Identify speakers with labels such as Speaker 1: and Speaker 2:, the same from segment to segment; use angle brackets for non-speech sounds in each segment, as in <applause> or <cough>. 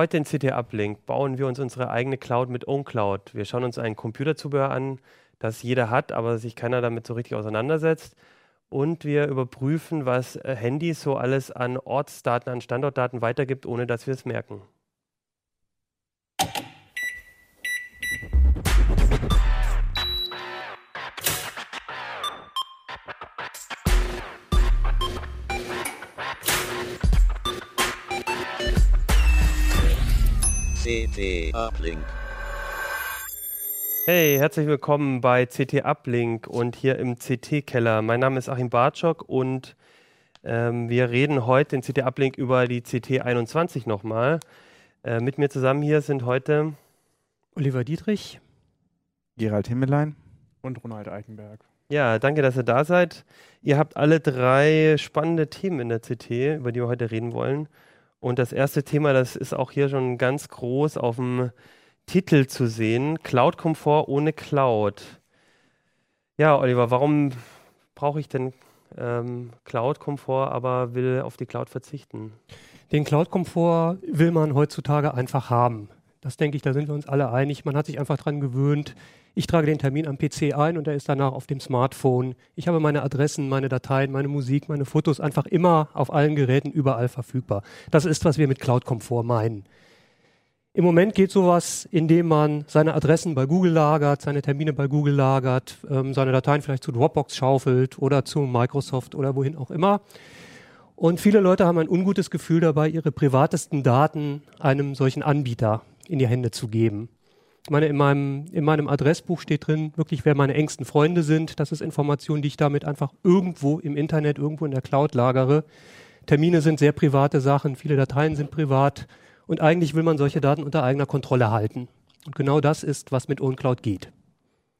Speaker 1: Heute in CT Uplink bauen wir uns unsere eigene Cloud mit OwnCloud. Wir schauen uns ein Computerzubehör an, das jeder hat, aber sich keiner damit so richtig auseinandersetzt. Und wir überprüfen, was äh, Handys so alles an Ortsdaten, an Standortdaten weitergibt, ohne dass wir es merken. CT Uplink. Hey, herzlich willkommen bei CT Uplink und hier im CT-Keller. Mein Name ist Achim Bartschok und ähm, wir reden heute in CT Uplink über die CT 21 nochmal. Äh, mit mir zusammen hier sind heute
Speaker 2: Oliver Dietrich,
Speaker 3: Gerald Himmelein
Speaker 4: und Ronald Eichenberg.
Speaker 1: Ja, danke, dass ihr da seid. Ihr habt alle drei spannende Themen in der CT, über die wir heute reden wollen. Und das erste Thema, das ist auch hier schon ganz groß auf dem Titel zu sehen: Cloud-Komfort ohne Cloud. Ja, Oliver, warum brauche ich denn ähm, Cloud-Komfort, aber will auf die Cloud verzichten?
Speaker 2: Den Cloud-Komfort will man heutzutage einfach haben. Das denke ich, da sind wir uns alle einig. Man hat sich einfach daran gewöhnt, ich trage den Termin am PC ein und er ist danach auf dem Smartphone. Ich habe meine Adressen, meine Dateien, meine Musik, meine Fotos einfach immer auf allen Geräten überall verfügbar. Das ist, was wir mit Cloud-Komfort meinen. Im Moment geht sowas, indem man seine Adressen bei Google lagert, seine Termine bei Google lagert, ähm, seine Dateien vielleicht zu Dropbox schaufelt oder zu Microsoft oder wohin auch immer. Und viele Leute haben ein ungutes Gefühl dabei, ihre privatesten Daten einem solchen Anbieter in die Hände zu geben. Ich meine, in meinem, in meinem Adressbuch steht drin, wirklich, wer meine engsten Freunde sind. Das ist Information, die ich damit einfach irgendwo im Internet, irgendwo in der Cloud lagere. Termine sind sehr private Sachen, viele Dateien sind privat und eigentlich will man solche Daten unter eigener Kontrolle halten. Und genau das ist, was mit OwnCloud geht.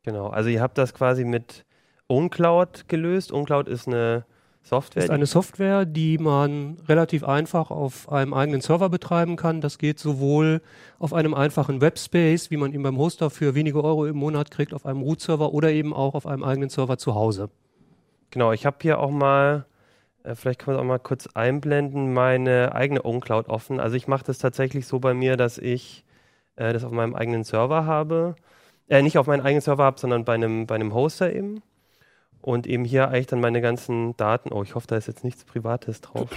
Speaker 1: Genau, also ihr habt das quasi mit OwnCloud gelöst. OwnCloud ist eine Software?
Speaker 2: ist eine Software, die man relativ einfach auf einem eigenen Server betreiben kann. Das geht sowohl auf einem einfachen Webspace, wie man ihn beim Hoster für wenige Euro im Monat kriegt, auf einem Root-Server oder eben auch auf einem eigenen Server zu Hause.
Speaker 1: Genau, ich habe hier auch mal, äh, vielleicht können wir es auch mal kurz einblenden, meine eigene OwnCloud offen. Also ich mache das tatsächlich so bei mir, dass ich äh, das auf meinem eigenen Server habe. Äh, nicht auf meinem eigenen Server habe, sondern bei einem, bei einem Hoster eben und eben hier eigentlich dann meine ganzen Daten. Oh, ich hoffe, da ist jetzt nichts Privates drauf.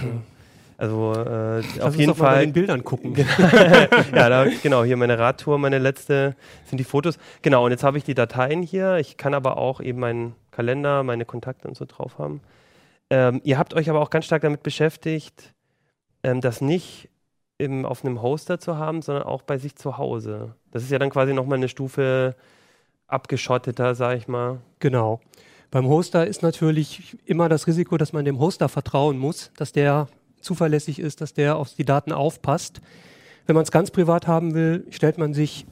Speaker 1: Also äh, auf jeden Fall. Mal
Speaker 2: den Bildern gucken. <laughs>
Speaker 1: ja, da, genau, hier meine Radtour, meine letzte sind die Fotos. Genau, und jetzt habe ich die Dateien hier. Ich kann aber auch eben meinen Kalender, meine Kontakte und so drauf haben. Ähm, ihr habt euch aber auch ganz stark damit beschäftigt, ähm, das nicht im, auf einem Hoster zu haben, sondern auch bei sich zu Hause. Das ist ja dann quasi nochmal eine Stufe abgeschotteter, sag ich mal.
Speaker 2: Genau. Beim Hoster ist natürlich immer das Risiko, dass man dem Hoster vertrauen muss, dass der zuverlässig ist, dass der auf die Daten aufpasst. Wenn man es ganz privat haben will, stellt man sich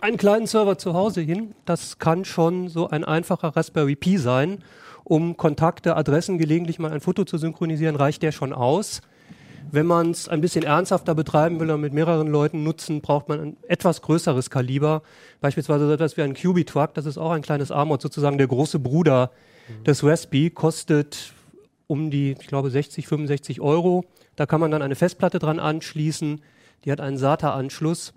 Speaker 2: einen kleinen Server zu Hause hin. Das kann schon so ein einfacher Raspberry Pi sein. Um Kontakte, Adressen, gelegentlich mal ein Foto zu synchronisieren, reicht der schon aus. Wenn man es ein bisschen ernsthafter betreiben will und mit mehreren Leuten nutzen, braucht man ein etwas größeres Kaliber. Beispielsweise so etwas wie ein QB-Truck, das ist auch ein kleines Armod, sozusagen der große Bruder mhm. des Raspberry, kostet um die, ich glaube, 60, 65 Euro. Da kann man dann eine Festplatte dran anschließen. Die hat einen SATA-Anschluss.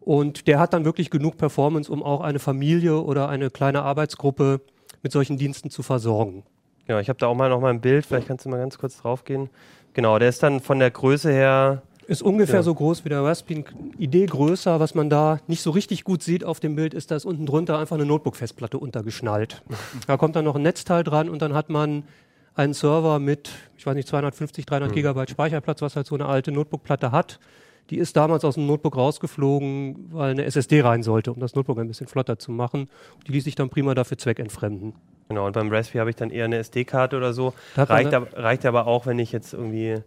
Speaker 2: Und der hat dann wirklich genug Performance, um auch eine Familie oder eine kleine Arbeitsgruppe mit solchen Diensten zu versorgen.
Speaker 1: Ja, ich habe da auch mal noch mal ein Bild, vielleicht kannst du mal ganz kurz drauf gehen. Genau, der ist dann von der Größe her.
Speaker 2: Ist ungefähr ja. so groß wie der Raspberry. Idee größer, was man da nicht so richtig gut sieht auf dem Bild, ist, da ist unten drunter einfach eine Notebook-Festplatte untergeschnallt. <laughs> da kommt dann noch ein Netzteil dran und dann hat man einen Server mit, ich weiß nicht, 250, 300 mhm. Gigabyte Speicherplatz, was halt so eine alte Notebook-Platte hat. Die ist damals aus dem Notebook rausgeflogen, weil eine SSD rein sollte, um das Notebook ein bisschen flotter zu machen. Die ließ sich dann prima dafür zweckentfremden.
Speaker 1: Genau, und beim Raspberry habe ich dann eher eine SD-Karte oder so. Reicht, ab, reicht aber auch, wenn ich jetzt irgendwie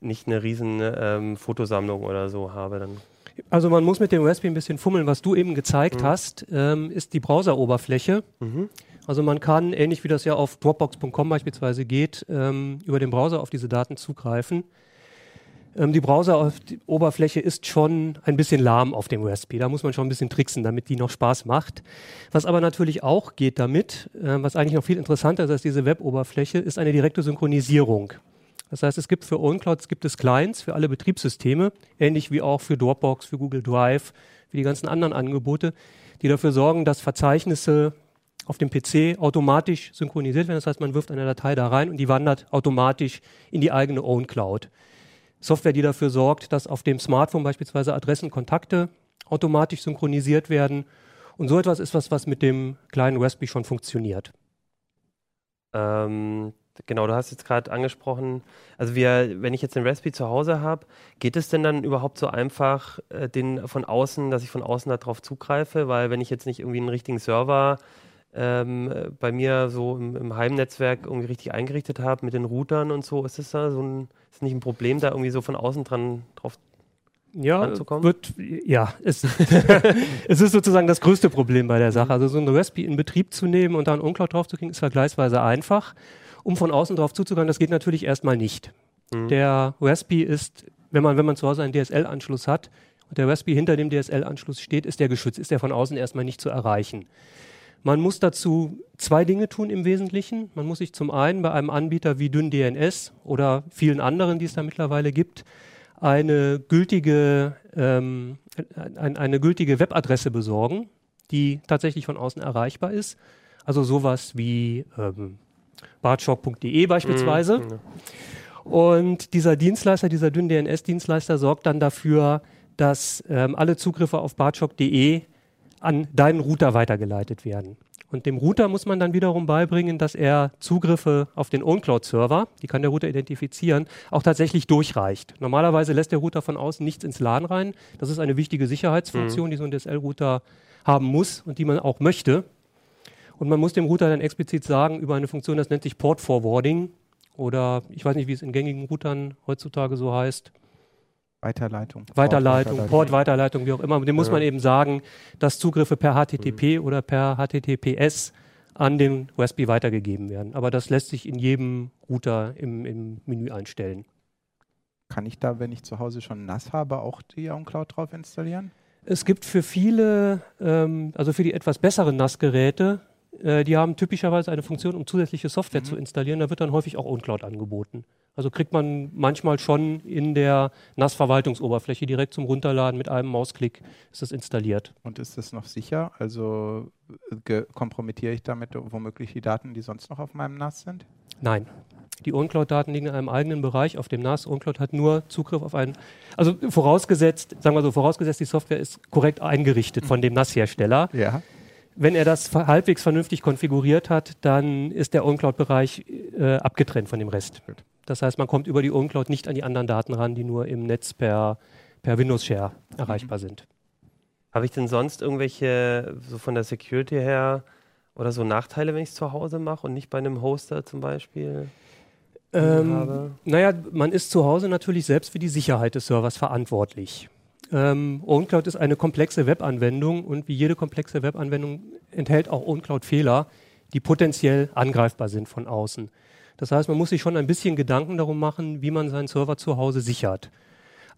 Speaker 1: nicht eine riesen ähm, Fotosammlung oder so habe. Dann
Speaker 2: also man muss mit dem Raspberry ein bisschen fummeln. Was du eben gezeigt mhm. hast, ähm, ist die Browseroberfläche. Mhm. Also man kann, ähnlich wie das ja auf Dropbox.com beispielsweise geht, ähm, über den Browser auf diese Daten zugreifen. Ähm, die Browseroberfläche ist schon ein bisschen lahm auf dem Raspberry. Da muss man schon ein bisschen tricksen, damit die noch Spaß macht. Was aber natürlich auch geht damit, äh, was eigentlich noch viel interessanter ist als diese Web-Oberfläche, ist eine direkte Synchronisierung. Das heißt, es gibt für OwnCloud gibt es Clients für alle Betriebssysteme, ähnlich wie auch für Dropbox, für Google Drive, für die ganzen anderen Angebote, die dafür sorgen, dass Verzeichnisse auf dem PC automatisch synchronisiert werden. Das heißt, man wirft eine Datei da rein und die wandert automatisch in die eigene OwnCloud. Software, die dafür sorgt, dass auf dem Smartphone beispielsweise Adressen, Kontakte automatisch synchronisiert werden. Und so etwas ist was, was mit dem kleinen Raspberry schon funktioniert.
Speaker 1: Ähm, genau, du hast jetzt gerade angesprochen, also wir, wenn ich jetzt den Raspberry zu Hause habe, geht es denn dann überhaupt so einfach, äh, den von außen, dass ich von außen darauf zugreife? Weil wenn ich jetzt nicht irgendwie einen richtigen Server ähm, bei mir so im, im, Heimnetzwerk irgendwie richtig eingerichtet habe mit den Routern und so, ist das da so ein, ist nicht ein Problem, da irgendwie so von außen dran drauf
Speaker 2: ja, anzukommen? Wird, ja, es, <laughs> es ist sozusagen das größte Problem bei der Sache. Also so ein Raspberry in Betrieb zu nehmen und dann Uncloud draufzukriegen, ist vergleichsweise einfach. Um von außen drauf zuzugreifen, das geht natürlich erstmal nicht. Mhm. Der Raspberry ist, wenn man, wenn man zu Hause einen DSL-Anschluss hat und der Raspberry hinter dem DSL-Anschluss steht, ist der geschützt, ist der von außen erstmal nicht zu erreichen. Man muss dazu zwei Dinge tun im Wesentlichen. Man muss sich zum einen bei einem Anbieter wie DynDNS oder vielen anderen, die es da mittlerweile gibt, eine gültige, ähm, ein, eine gültige Webadresse besorgen, die tatsächlich von außen erreichbar ist. Also sowas wie ähm, bartshop.de beispielsweise. Mhm. Und dieser Dienstleister, dieser DynDNS-Dienstleister sorgt dann dafür, dass ähm, alle Zugriffe auf bartshop.de an deinen Router weitergeleitet werden. Und dem Router muss man dann wiederum beibringen, dass er Zugriffe auf den OwnCloud-Server, die kann der Router identifizieren, auch tatsächlich durchreicht. Normalerweise lässt der Router von außen nichts ins LAN rein. Das ist eine wichtige Sicherheitsfunktion, mhm. die so ein DSL-Router haben muss und die man auch möchte. Und man muss dem Router dann explizit sagen über eine Funktion, das nennt sich Port Forwarding oder ich weiß nicht, wie es in gängigen Routern heutzutage so heißt.
Speaker 3: Weiterleitung.
Speaker 2: Weiterleitung, Port-Weiterleitung, wie auch immer. Dem muss man eben sagen, dass Zugriffe per HTTP mhm. oder per HTTPS an den Raspberry weitergegeben werden. Aber das lässt sich in jedem Router im, im Menü einstellen.
Speaker 3: Kann ich da, wenn ich zu Hause schon NAS habe, auch die OnCloud drauf installieren?
Speaker 2: Es gibt für viele, ähm, also für die etwas besseren NAS-Geräte, äh, die haben typischerweise eine Funktion, um zusätzliche Software mhm. zu installieren. Da wird dann häufig auch OwnCloud angeboten. Also kriegt man manchmal schon in der NAS-Verwaltungsoberfläche direkt zum Runterladen mit einem Mausklick ist das installiert.
Speaker 3: Und ist das noch sicher? Also äh, kompromittiere ich damit womöglich die Daten, die sonst noch auf meinem NAS sind?
Speaker 2: Nein. Die OwnCloud-Daten liegen in einem eigenen Bereich auf dem NAS. OwnCloud hat nur Zugriff auf einen, also vorausgesetzt, sagen wir so, vorausgesetzt, die Software ist korrekt eingerichtet von dem NAS-Hersteller.
Speaker 3: Ja.
Speaker 2: Wenn er das halbwegs vernünftig konfiguriert hat, dann ist der OwnCloud-Bereich äh, abgetrennt von dem Rest. Das heißt, man kommt über die OwnCloud nicht an die anderen Daten ran, die nur im Netz per, per Windows Share mhm. erreichbar sind.
Speaker 1: Habe ich denn sonst irgendwelche, so von der Security her, oder so Nachteile, wenn ich es zu Hause mache und nicht bei einem Hoster zum Beispiel?
Speaker 2: Ähm, naja, man ist zu Hause natürlich selbst für die Sicherheit des Servers verantwortlich. Ähm, OwnCloud ist eine komplexe Webanwendung und wie jede komplexe Webanwendung enthält auch OwnCloud Fehler, die potenziell angreifbar sind von außen. Das heißt, man muss sich schon ein bisschen Gedanken darum machen, wie man seinen Server zu Hause sichert.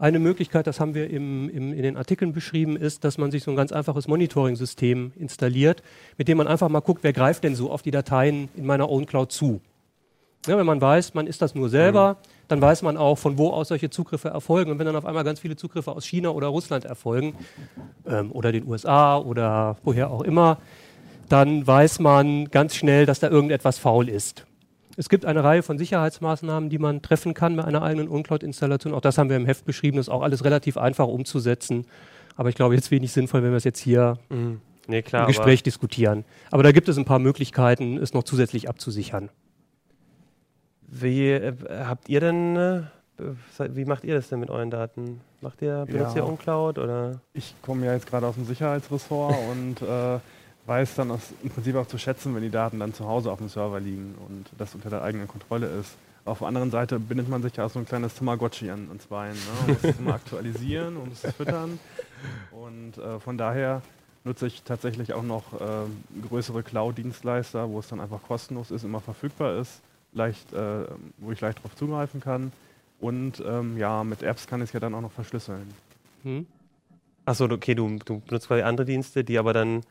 Speaker 2: Eine Möglichkeit, das haben wir im, im, in den Artikeln beschrieben, ist, dass man sich so ein ganz einfaches Monitoring-System installiert, mit dem man einfach mal guckt, wer greift denn so auf die Dateien in meiner Own Cloud zu. Ja, wenn man weiß, man ist das nur selber, mhm. dann weiß man auch, von wo aus solche Zugriffe erfolgen. Und wenn dann auf einmal ganz viele Zugriffe aus China oder Russland erfolgen, ähm, oder den USA oder woher auch immer, dann weiß man ganz schnell, dass da irgendetwas faul ist. Es gibt eine Reihe von Sicherheitsmaßnahmen, die man treffen kann bei einer eigenen Uncloud-Installation. Auch das haben wir im Heft beschrieben. Das ist auch alles relativ einfach umzusetzen. Aber ich glaube, jetzt wenig sinnvoll, wenn wir es jetzt hier mhm. nee, klar, im Gespräch aber diskutieren. Aber da gibt es ein paar Möglichkeiten, es noch zusätzlich abzusichern.
Speaker 1: Wie äh, habt ihr denn, äh, wie macht ihr das denn mit euren Daten? Macht ihr, benutzt ja. ihr Uncloud oder?
Speaker 4: Ich komme ja jetzt gerade aus dem Sicherheitsressort <laughs> und äh, weiß dann aus, im Prinzip auch zu schätzen, wenn die Daten dann zu Hause auf dem Server liegen und das unter der eigenen Kontrolle ist. Auf der anderen Seite bindet man sich ja auch so ein kleines Tamagotchi an, ans Bein. Ne? Man muss es immer aktualisieren und es füttern. Und äh, von daher nutze ich tatsächlich auch noch äh, größere Cloud-Dienstleister, wo es dann einfach kostenlos ist, immer verfügbar ist, leicht, äh, wo ich leicht darauf zugreifen kann. Und ähm, ja, mit Apps kann ich es ja dann auch noch verschlüsseln.
Speaker 1: Hm. Achso, okay, du, du benutzt quasi andere Dienste, die aber dann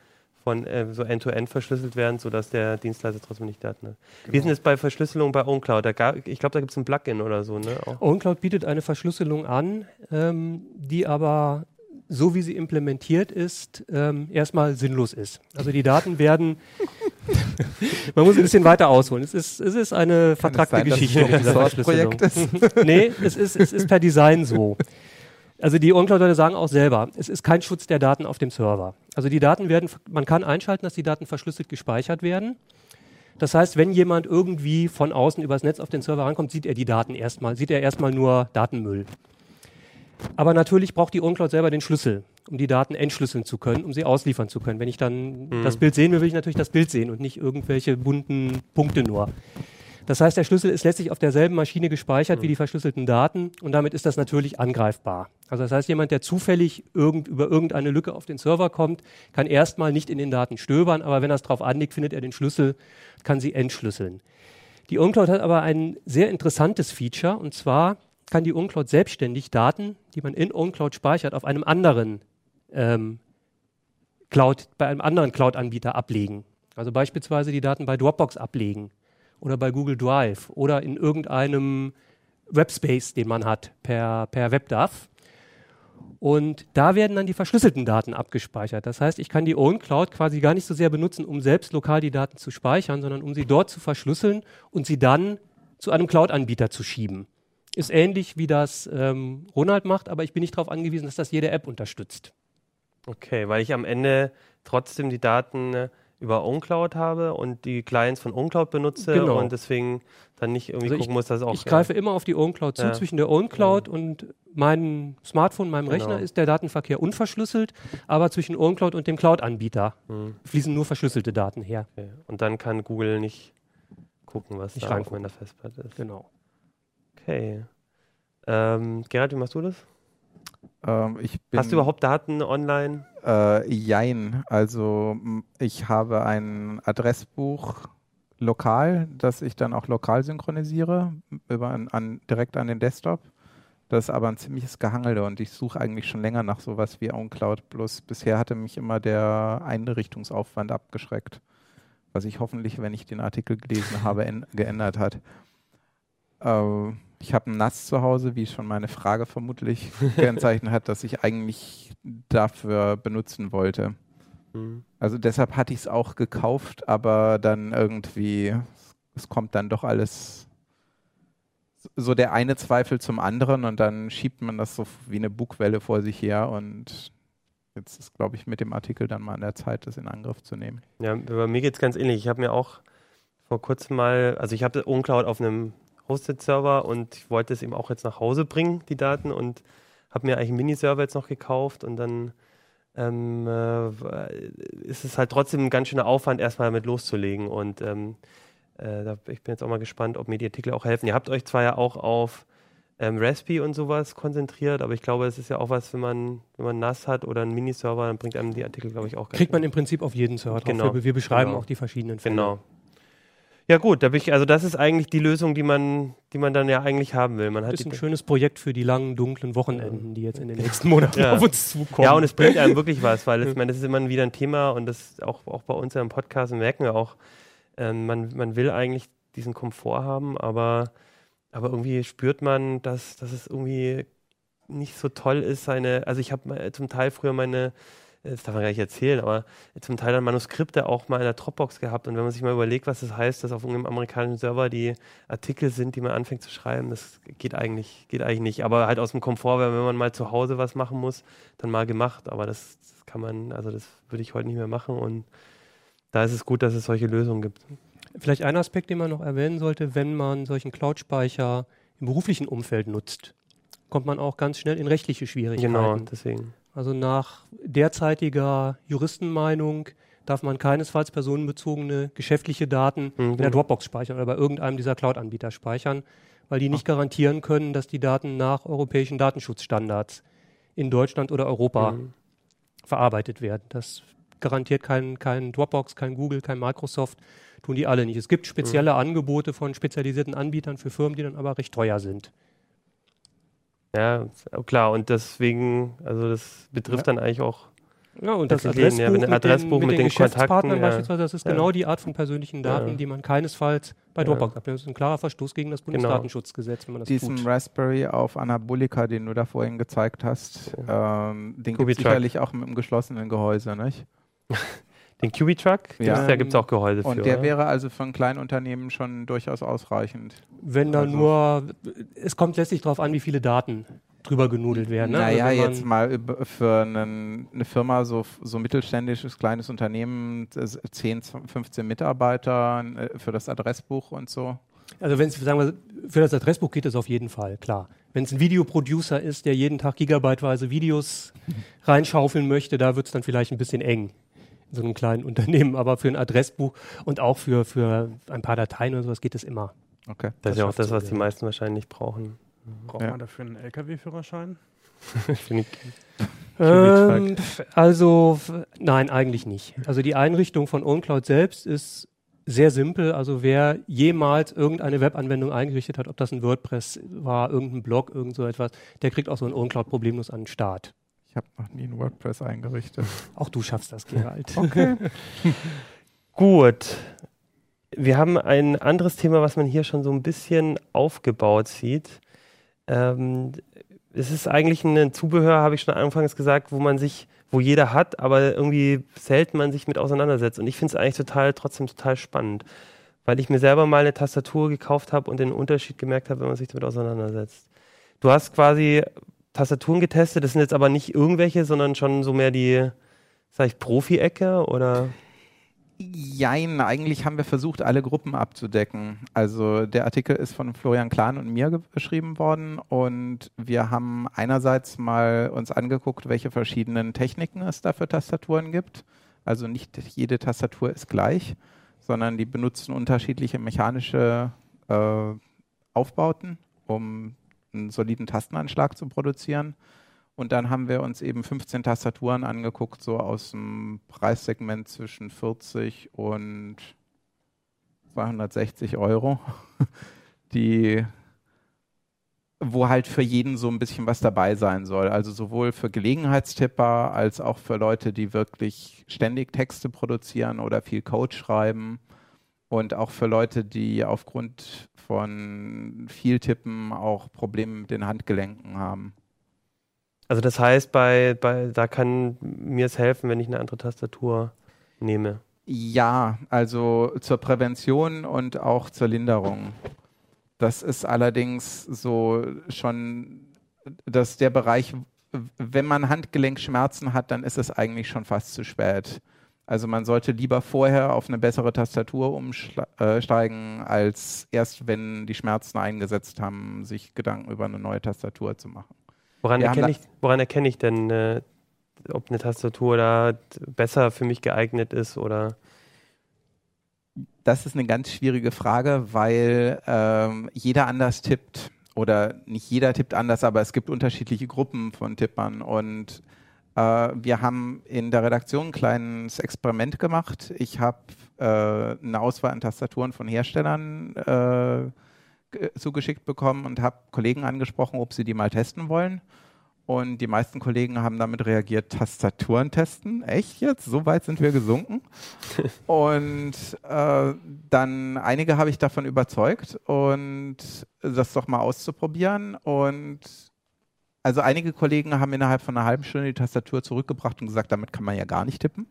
Speaker 1: von äh, so end-to-end verschlüsselt werden, sodass der Dienstleister trotzdem nicht Daten hat. Wie ist denn das bei Verschlüsselung bei OwnCloud? Da gab, ich glaube, da gibt es ein Plugin oder so, ne? Auch.
Speaker 2: OwnCloud bietet eine Verschlüsselung an, ähm, die aber so wie sie implementiert ist, ähm, erstmal sinnlos ist. Also die Daten <laughs> werden, man muss ein bisschen weiter ausholen. Es ist, es ist eine
Speaker 3: dass
Speaker 2: Geschichte
Speaker 3: es
Speaker 2: mit dieser
Speaker 3: Projekt
Speaker 2: Verschlüsselung.
Speaker 3: ist.
Speaker 2: nee, es ist, es ist per Design so. Also die OwnCloud-Leute sagen auch selber, es ist kein Schutz der Daten auf dem Server. Also die Daten werden, man kann einschalten, dass die Daten verschlüsselt gespeichert werden. Das heißt, wenn jemand irgendwie von außen übers Netz auf den Server rankommt, sieht er die Daten erstmal, sieht er erstmal nur Datenmüll. Aber natürlich braucht die OwnCloud selber den Schlüssel, um die Daten entschlüsseln zu können, um sie ausliefern zu können. Wenn ich dann
Speaker 1: Mhm.
Speaker 2: das Bild sehen will, will ich natürlich das Bild sehen und nicht irgendwelche bunten Punkte nur. Das heißt, der Schlüssel ist letztlich auf derselben Maschine gespeichert wie die verschlüsselten Daten und damit ist das natürlich angreifbar. Also das heißt, jemand, der zufällig irgend, über irgendeine Lücke auf den Server kommt, kann erstmal nicht in den Daten stöbern, aber wenn er es drauf anlegt, findet er den Schlüssel, kann sie entschlüsseln. Die OwnCloud hat aber ein sehr interessantes Feature und zwar kann die OwnCloud selbstständig Daten, die man in OwnCloud speichert, auf einem anderen ähm, Cloud, bei einem anderen Cloud-Anbieter ablegen. Also beispielsweise die Daten bei Dropbox ablegen oder bei Google Drive oder in irgendeinem Webspace, den man hat per, per WebDAV. Und da werden dann die verschlüsselten Daten abgespeichert. Das heißt, ich kann die OwnCloud quasi gar nicht so sehr benutzen, um selbst lokal die Daten zu speichern, sondern um sie dort zu verschlüsseln und sie dann zu einem Cloud-Anbieter zu schieben. Ist ähnlich wie das ähm, Ronald macht, aber ich bin nicht darauf angewiesen, dass das jede App unterstützt.
Speaker 1: Okay, weil ich am Ende trotzdem die Daten äh, über OwnCloud habe und die Clients von OwnCloud benutze
Speaker 2: Genau.
Speaker 1: und deswegen dann nicht irgendwie
Speaker 2: Also ich-
Speaker 1: gucken muss, dass auch.
Speaker 2: Ich greife immer auf die OwnCloud zu.
Speaker 1: Ja.
Speaker 2: Zwischen der OwnCloud und meinem Smartphone, meinem
Speaker 1: Genau.
Speaker 2: Rechner ist der Datenverkehr unverschlüsselt, aber zwischen OwnCloud und dem Cloud-Anbieter
Speaker 1: Hm,
Speaker 2: fließen nur verschlüsselte Daten her.
Speaker 1: okay. Und dann kann Google nicht gucken, was
Speaker 2: Nicht
Speaker 1: da auf meiner Festplatte ist.
Speaker 2: Genau.
Speaker 1: Okay. Ähm, Gerhard, wie machst du das?
Speaker 3: Ähm, bin,
Speaker 1: Hast du überhaupt Daten online?
Speaker 3: Äh, jein. Also ich habe ein Adressbuch lokal, das ich dann auch lokal synchronisiere, über an, direkt an den Desktop. Das ist aber ein ziemliches Gehangelde und ich suche eigentlich schon länger nach sowas wie OwnCloud. Bloß bisher hatte mich immer der Einrichtungsaufwand abgeschreckt, was sich hoffentlich, wenn ich den Artikel gelesen <laughs> habe, geändert hat. Äh, ich habe ein NAS zu Hause, wie schon meine Frage vermutlich gekennzeichnet hat, das ich eigentlich dafür benutzen wollte.
Speaker 1: Hm.
Speaker 3: Also deshalb hatte ich es auch gekauft, aber dann irgendwie, es kommt dann doch alles so der eine Zweifel zum anderen und dann schiebt man das so wie eine Bugwelle vor sich her und jetzt ist, glaube ich, mit dem Artikel dann mal an der Zeit, das in Angriff zu nehmen.
Speaker 1: Ja, bei mir geht es ganz ähnlich. Ich habe mir auch vor kurzem mal, also ich habe OwnCloud auf einem Hosted-Server und ich wollte es eben auch jetzt nach Hause bringen, die Daten, und habe mir eigentlich einen Miniserver jetzt noch gekauft und dann ähm, äh, ist es halt trotzdem ein ganz schöner Aufwand, erstmal damit loszulegen. Und ähm, äh, da, ich bin jetzt auch mal gespannt, ob mir die Artikel auch helfen. Ihr habt euch zwar ja auch auf ähm, Raspi und sowas konzentriert, aber ich glaube, es ist ja auch was, wenn man, wenn man NAS hat oder einen Miniserver, dann bringt einem die Artikel, glaube ich, auch
Speaker 2: Kriegt man im Prinzip auf jeden Server drauf.
Speaker 1: Genau.
Speaker 2: Wir, wir beschreiben
Speaker 1: Genau.
Speaker 2: auch die verschiedenen Fälle.
Speaker 1: Genau. Ja gut, da bin ich, also das ist eigentlich die Lösung, die man, die man dann ja eigentlich haben will. Man hat
Speaker 2: Das ist ein schönes Projekt für die langen, dunklen Wochenenden, die jetzt in den nächsten Monaten
Speaker 1: Ja.
Speaker 2: auf uns zukommen.
Speaker 1: ja, und es bringt einem wirklich was, weil es, ich meine, das ist immer wieder ein Thema und das auch, auch bei uns ja im Podcast merken wir auch, ähm, man, man will eigentlich diesen Komfort haben, aber, aber irgendwie spürt man, dass, dass es irgendwie nicht so toll ist, seine, also ich habe zum Teil früher meine, das darf man gar nicht erzählen, aber zum Teil dann Manuskripte auch mal in der Dropbox gehabt. Und wenn man sich mal überlegt, was das heißt, dass auf irgendeinem amerikanischen Server die Artikel sind, die man anfängt zu schreiben, das geht eigentlich, geht eigentlich nicht. Aber halt aus dem Komfort, wenn man mal zu Hause was machen muss, dann mal gemacht. Aber das, das kann man, also das würde ich heute nicht mehr machen. Und da ist es gut, dass es solche Lösungen gibt.
Speaker 2: Vielleicht ein Aspekt, den man noch erwähnen sollte, wenn man solchen Cloud-Speicher im beruflichen Umfeld nutzt, kommt man auch ganz schnell in rechtliche Schwierigkeiten.
Speaker 1: Genau, deswegen.
Speaker 2: Also nach derzeitiger Juristenmeinung darf man keinesfalls personenbezogene geschäftliche Daten
Speaker 1: Mhm,
Speaker 2: in der
Speaker 1: genau.
Speaker 2: Dropbox speichern oder bei irgendeinem dieser Cloud-Anbieter speichern, weil die nicht garantieren können, dass die Daten nach europäischen Datenschutzstandards in Deutschland oder Europa
Speaker 1: Mhm.
Speaker 2: verarbeitet werden. Das garantiert kein, kein Dropbox, kein Google, kein Microsoft, tun die alle nicht. Es gibt spezielle
Speaker 1: Mhm.
Speaker 2: Angebote von spezialisierten Anbietern für Firmen, die dann aber recht teuer sind.
Speaker 1: Ja, klar. Und deswegen, also das betrifft
Speaker 3: Ja.
Speaker 1: dann eigentlich auch
Speaker 2: Ja, und
Speaker 1: Das ja,
Speaker 2: Adressbuch,
Speaker 1: wenn ein
Speaker 2: mit,
Speaker 1: Adressbuch
Speaker 2: den, mit
Speaker 1: mit
Speaker 2: den,
Speaker 1: den
Speaker 2: Geschäftspartnern
Speaker 1: Kontakten, ja.
Speaker 2: beispielsweise, das ist
Speaker 1: Ja.
Speaker 2: genau die Art von persönlichen Daten,
Speaker 1: Ja.
Speaker 2: die man keinesfalls bei
Speaker 1: Ja.
Speaker 2: Dropbox hat. Das ist ein klarer Verstoß gegen das Bundesdatenschutzgesetz, wenn man das
Speaker 3: Diesen
Speaker 2: tut.
Speaker 3: Raspberry auf Anabolika, den du da vorhin gezeigt hast, ähm, den gibt
Speaker 1: Kubi-Truck.
Speaker 3: sicherlich auch mit einem geschlossenen Gehäuse, nicht? <laughs>
Speaker 1: Den QB-Truck,
Speaker 3: Ja.
Speaker 1: da gibt es auch Gehäuse für.
Speaker 3: Und der
Speaker 1: oder?
Speaker 3: wäre also für ein Kleinunternehmen schon durchaus ausreichend.
Speaker 2: Wenn da
Speaker 3: Also-
Speaker 2: nur, es kommt letztlich darauf an, wie viele Daten drüber genudelt werden. Ne?
Speaker 3: Naja,
Speaker 2: Also
Speaker 3: jetzt mal für einen, eine Firma, so, so mittelständisches, kleines Unternehmen, das 10, 15 Mitarbeiter äh, für das Adressbuch und so.
Speaker 2: Also wenn es, sagen wir, für das Adressbuch geht es auf jeden Fall, klar. Wenn es ein Videoproducer ist, der jeden Tag gigabyteweise Videos <laughs> reinschaufeln möchte, da wird es dann vielleicht ein bisschen eng so einem kleinen <laughs> Unternehmen. Aber für ein Adressbuch und auch für, für ein paar Dateien oder sowas geht es immer.
Speaker 3: Okay.
Speaker 1: Das ist ja auch das, was die meisten wahrscheinlich brauchen.
Speaker 4: Braucht
Speaker 3: Ja.
Speaker 4: man dafür einen LKW-Führerschein? <laughs>
Speaker 1: Finde ich-
Speaker 2: Ähm, also, nein, eigentlich nicht. Also die Einrichtung von OwnCloud selbst ist sehr simpel. Also wer jemals irgendeine Webanwendung eingerichtet hat, ob das ein WordPress war, irgendein Blog, irgend so etwas, der kriegt auch so ein OwnCloud problemlos an den Start.
Speaker 3: Ich habe noch nie ein WordPress eingerichtet. <laughs>
Speaker 2: Auch du schaffst das, Gerald.
Speaker 3: Okay. <laughs>
Speaker 1: Gut. Wir haben ein anderes Thema, was man hier schon so ein bisschen aufgebaut sieht. Ähm, es ist eigentlich ein Zubehör, habe ich schon anfangs gesagt, wo man sich, wo jeder hat, aber irgendwie selten man sich mit auseinandersetzt. Und ich finde es eigentlich total, trotzdem total spannend, weil ich mir selber mal eine Tastatur gekauft habe und den Unterschied gemerkt habe, wenn man sich damit auseinandersetzt. Du hast quasi Tastaturen getestet, das sind jetzt aber nicht irgendwelche, sondern schon so mehr die, sag ich, Profi-Ecke oder?
Speaker 3: Jein, eigentlich haben wir versucht, alle Gruppen abzudecken. Also der Artikel ist von Florian Klahn und mir ge- geschrieben worden und wir haben einerseits mal uns angeguckt, welche verschiedenen Techniken es da für Tastaturen gibt. Also nicht jede Tastatur ist gleich, sondern die benutzen unterschiedliche mechanische äh, Aufbauten, um einen soliden Tastenanschlag zu produzieren. Und dann haben wir uns eben 15 Tastaturen angeguckt, so aus dem Preissegment zwischen 40 und 260 Euro, <laughs> die, wo halt für jeden so ein bisschen was dabei sein soll. Also sowohl für Gelegenheitstipper als auch für Leute, die wirklich ständig Texte produzieren oder viel Code schreiben. Und auch für Leute, die aufgrund von viel Tippen auch Probleme mit den Handgelenken haben.
Speaker 1: Also das heißt, bei, bei, da kann mir es helfen, wenn ich eine andere Tastatur nehme.
Speaker 3: Ja, also zur Prävention und auch zur Linderung. Das ist allerdings so schon, dass der Bereich, wenn man Handgelenkschmerzen hat, dann ist es eigentlich schon fast zu spät. Also man sollte lieber vorher auf eine bessere Tastatur umsteigen, als erst, wenn die Schmerzen eingesetzt haben, sich Gedanken über eine neue Tastatur zu machen.
Speaker 1: Woran erkenne ich, woran erkenne ich denn, äh, ob eine Tastatur da besser für mich geeignet ist oder
Speaker 3: Das ist eine ganz schwierige Frage, weil ähm, jeder anders tippt. Oder nicht jeder tippt anders, aber es gibt unterschiedliche Gruppen von Tippern. Und äh, wir haben in der Redaktion ein kleines Experiment gemacht. Ich habe äh, eine Auswahl an Tastaturen von Herstellern äh, ge- zugeschickt bekommen und habe Kollegen angesprochen, ob sie die mal testen wollen. Und die meisten Kollegen haben damit reagiert, Tastaturen testen. Echt jetzt? So weit sind wir gesunken. <laughs> und äh, dann einige habe ich davon überzeugt und das doch mal auszuprobieren. Und also einige Kollegen haben innerhalb von einer halben Stunde die Tastatur zurückgebracht und gesagt, damit kann man ja gar nicht tippen.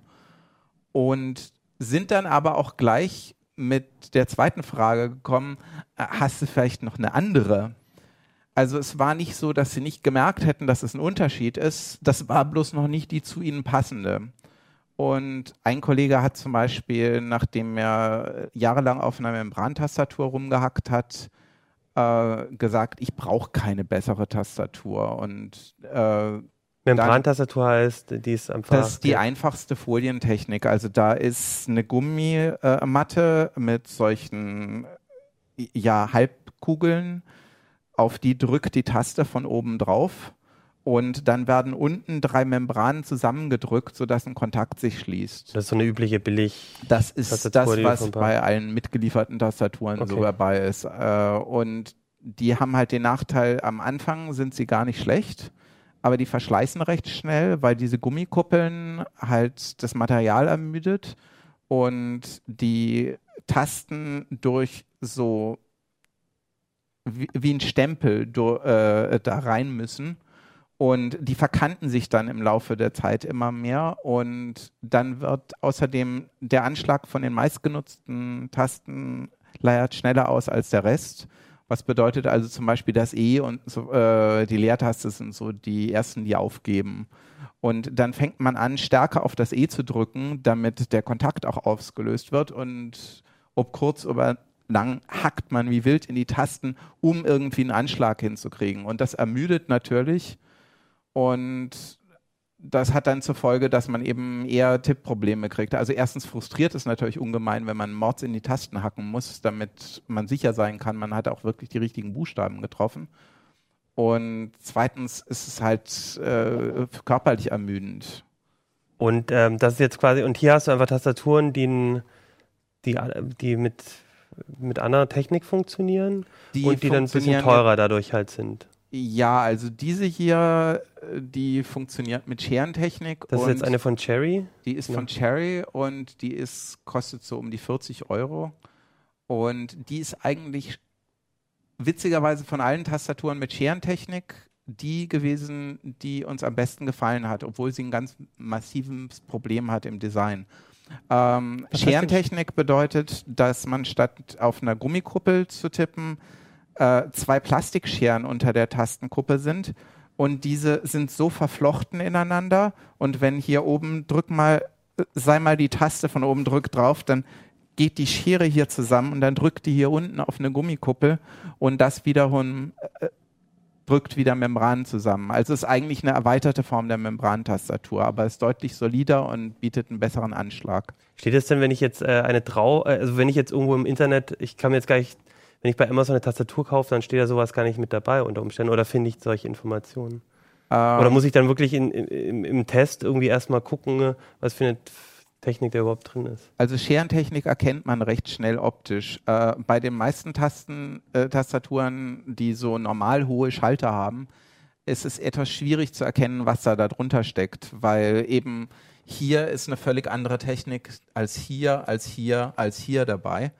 Speaker 3: Und sind dann aber auch gleich mit der zweiten Frage gekommen, äh, hast du vielleicht noch eine andere? Also es war nicht so, dass sie nicht gemerkt hätten, dass es ein Unterschied ist. Das war bloß noch nicht die zu ihnen passende. Und ein Kollege hat zum Beispiel, nachdem er jahrelang auf einer Membrantastatur rumgehackt hat, äh, gesagt, ich brauche keine bessere Tastatur. Und äh,
Speaker 1: Membrantastatur heißt, die ist einfach.
Speaker 3: das ist die einfachste Folientechnik. Also da ist eine Gummimatte mit solchen ja, Halbkugeln, auf die drückt die Taste von oben drauf und dann werden unten drei Membranen zusammengedrückt, sodass ein Kontakt sich schließt.
Speaker 1: das ist so eine übliche Billig.
Speaker 3: Das ist
Speaker 1: Tastatur,
Speaker 3: das, was bei allen mitgelieferten Tastaturen so
Speaker 1: Okay.
Speaker 3: dabei ist. Äh, und die haben halt den Nachteil, am Anfang sind sie gar nicht schlecht, aber die verschleißen recht schnell, weil diese Gummikuppeln halt das Material ermüdet und die Tasten durch so wie, wie ein Stempel do, äh, da rein müssen. Und die verkanten sich dann im Laufe der Zeit immer mehr. Und dann wird außerdem der Anschlag von den meistgenutzten Tasten leiert schneller aus als der Rest. Was bedeutet also zum Beispiel das E und so, äh, die Leertaste sind so die ersten, die aufgeben. Und dann fängt man an, stärker auf das E zu drücken, damit der Kontakt auch ausgelöst wird. Und ob kurz oder lang hackt man wie wild in die Tasten, um irgendwie einen Anschlag hinzukriegen. Und das ermüdet natürlich. Und das hat dann zur Folge, dass man eben eher Tippprobleme kriegt. Also erstens frustriert es natürlich ungemein, wenn man Mords in die Tasten hacken muss, damit man sicher sein kann, man hat auch wirklich die richtigen Buchstaben getroffen. Und zweitens ist es halt äh, körperlich ermüdend.
Speaker 1: Und ähm, das ist jetzt quasi, und hier hast du einfach Tastaturen, die, die, die mit, mit anderer Technik funktionieren
Speaker 3: Die
Speaker 1: und die dann ein bisschen teurer dadurch halt sind.
Speaker 3: Ja, also diese hier, äh, die funktioniert mit Scherentechnik.
Speaker 1: Das ist jetzt eine von Cherry.
Speaker 3: Die ist
Speaker 1: Ja.
Speaker 3: von Cherry und die ist, kostet so um die 40 Euro. Und die ist eigentlich witzigerweise von allen Tastaturen mit Scherentechnik die gewesen, die uns am besten gefallen hat, obwohl sie ein ganz massives Problem hat im Design. Ähm, Scherentechnik bedeutet, dass man statt auf einer Gummikuppel zu tippen, äh, zwei Plastikscheren unter der Tastenkuppe sind und diese sind so verflochten ineinander und wenn hier oben drück mal, äh, sei mal die Taste von oben drück drauf, dann geht die Schere hier zusammen und dann drückt die hier unten auf eine Gummikuppel und das wiederum äh, drückt wieder Membranen zusammen. Also es ist eigentlich eine erweiterte Form der Membrantastatur, aber ist deutlich solider und bietet einen besseren Anschlag.
Speaker 1: Steht es denn, wenn ich jetzt äh, eine Trau, also wenn ich jetzt irgendwo im Internet, ich kann mir jetzt gar nicht, wenn ich bei Amazon eine Tastatur kaufe, dann steht da sowas gar nicht mit dabei unter Umständen oder finde ich solche Informationen?
Speaker 3: Ähm,
Speaker 1: Oder muss ich dann wirklich in, im, im Test irgendwie erstmal gucken, was für eine Technik da überhaupt drin ist?
Speaker 3: Also Scherentechnik erkennt man recht schnell optisch. Äh, bei den meisten Tasten, äh, Tastaturen, die so normal hohe Schalter haben, ist es etwas schwierig zu erkennen, was da darunter steckt, weil eben hier ist eine völlig andere Technik als hier, als hier, als hier dabei.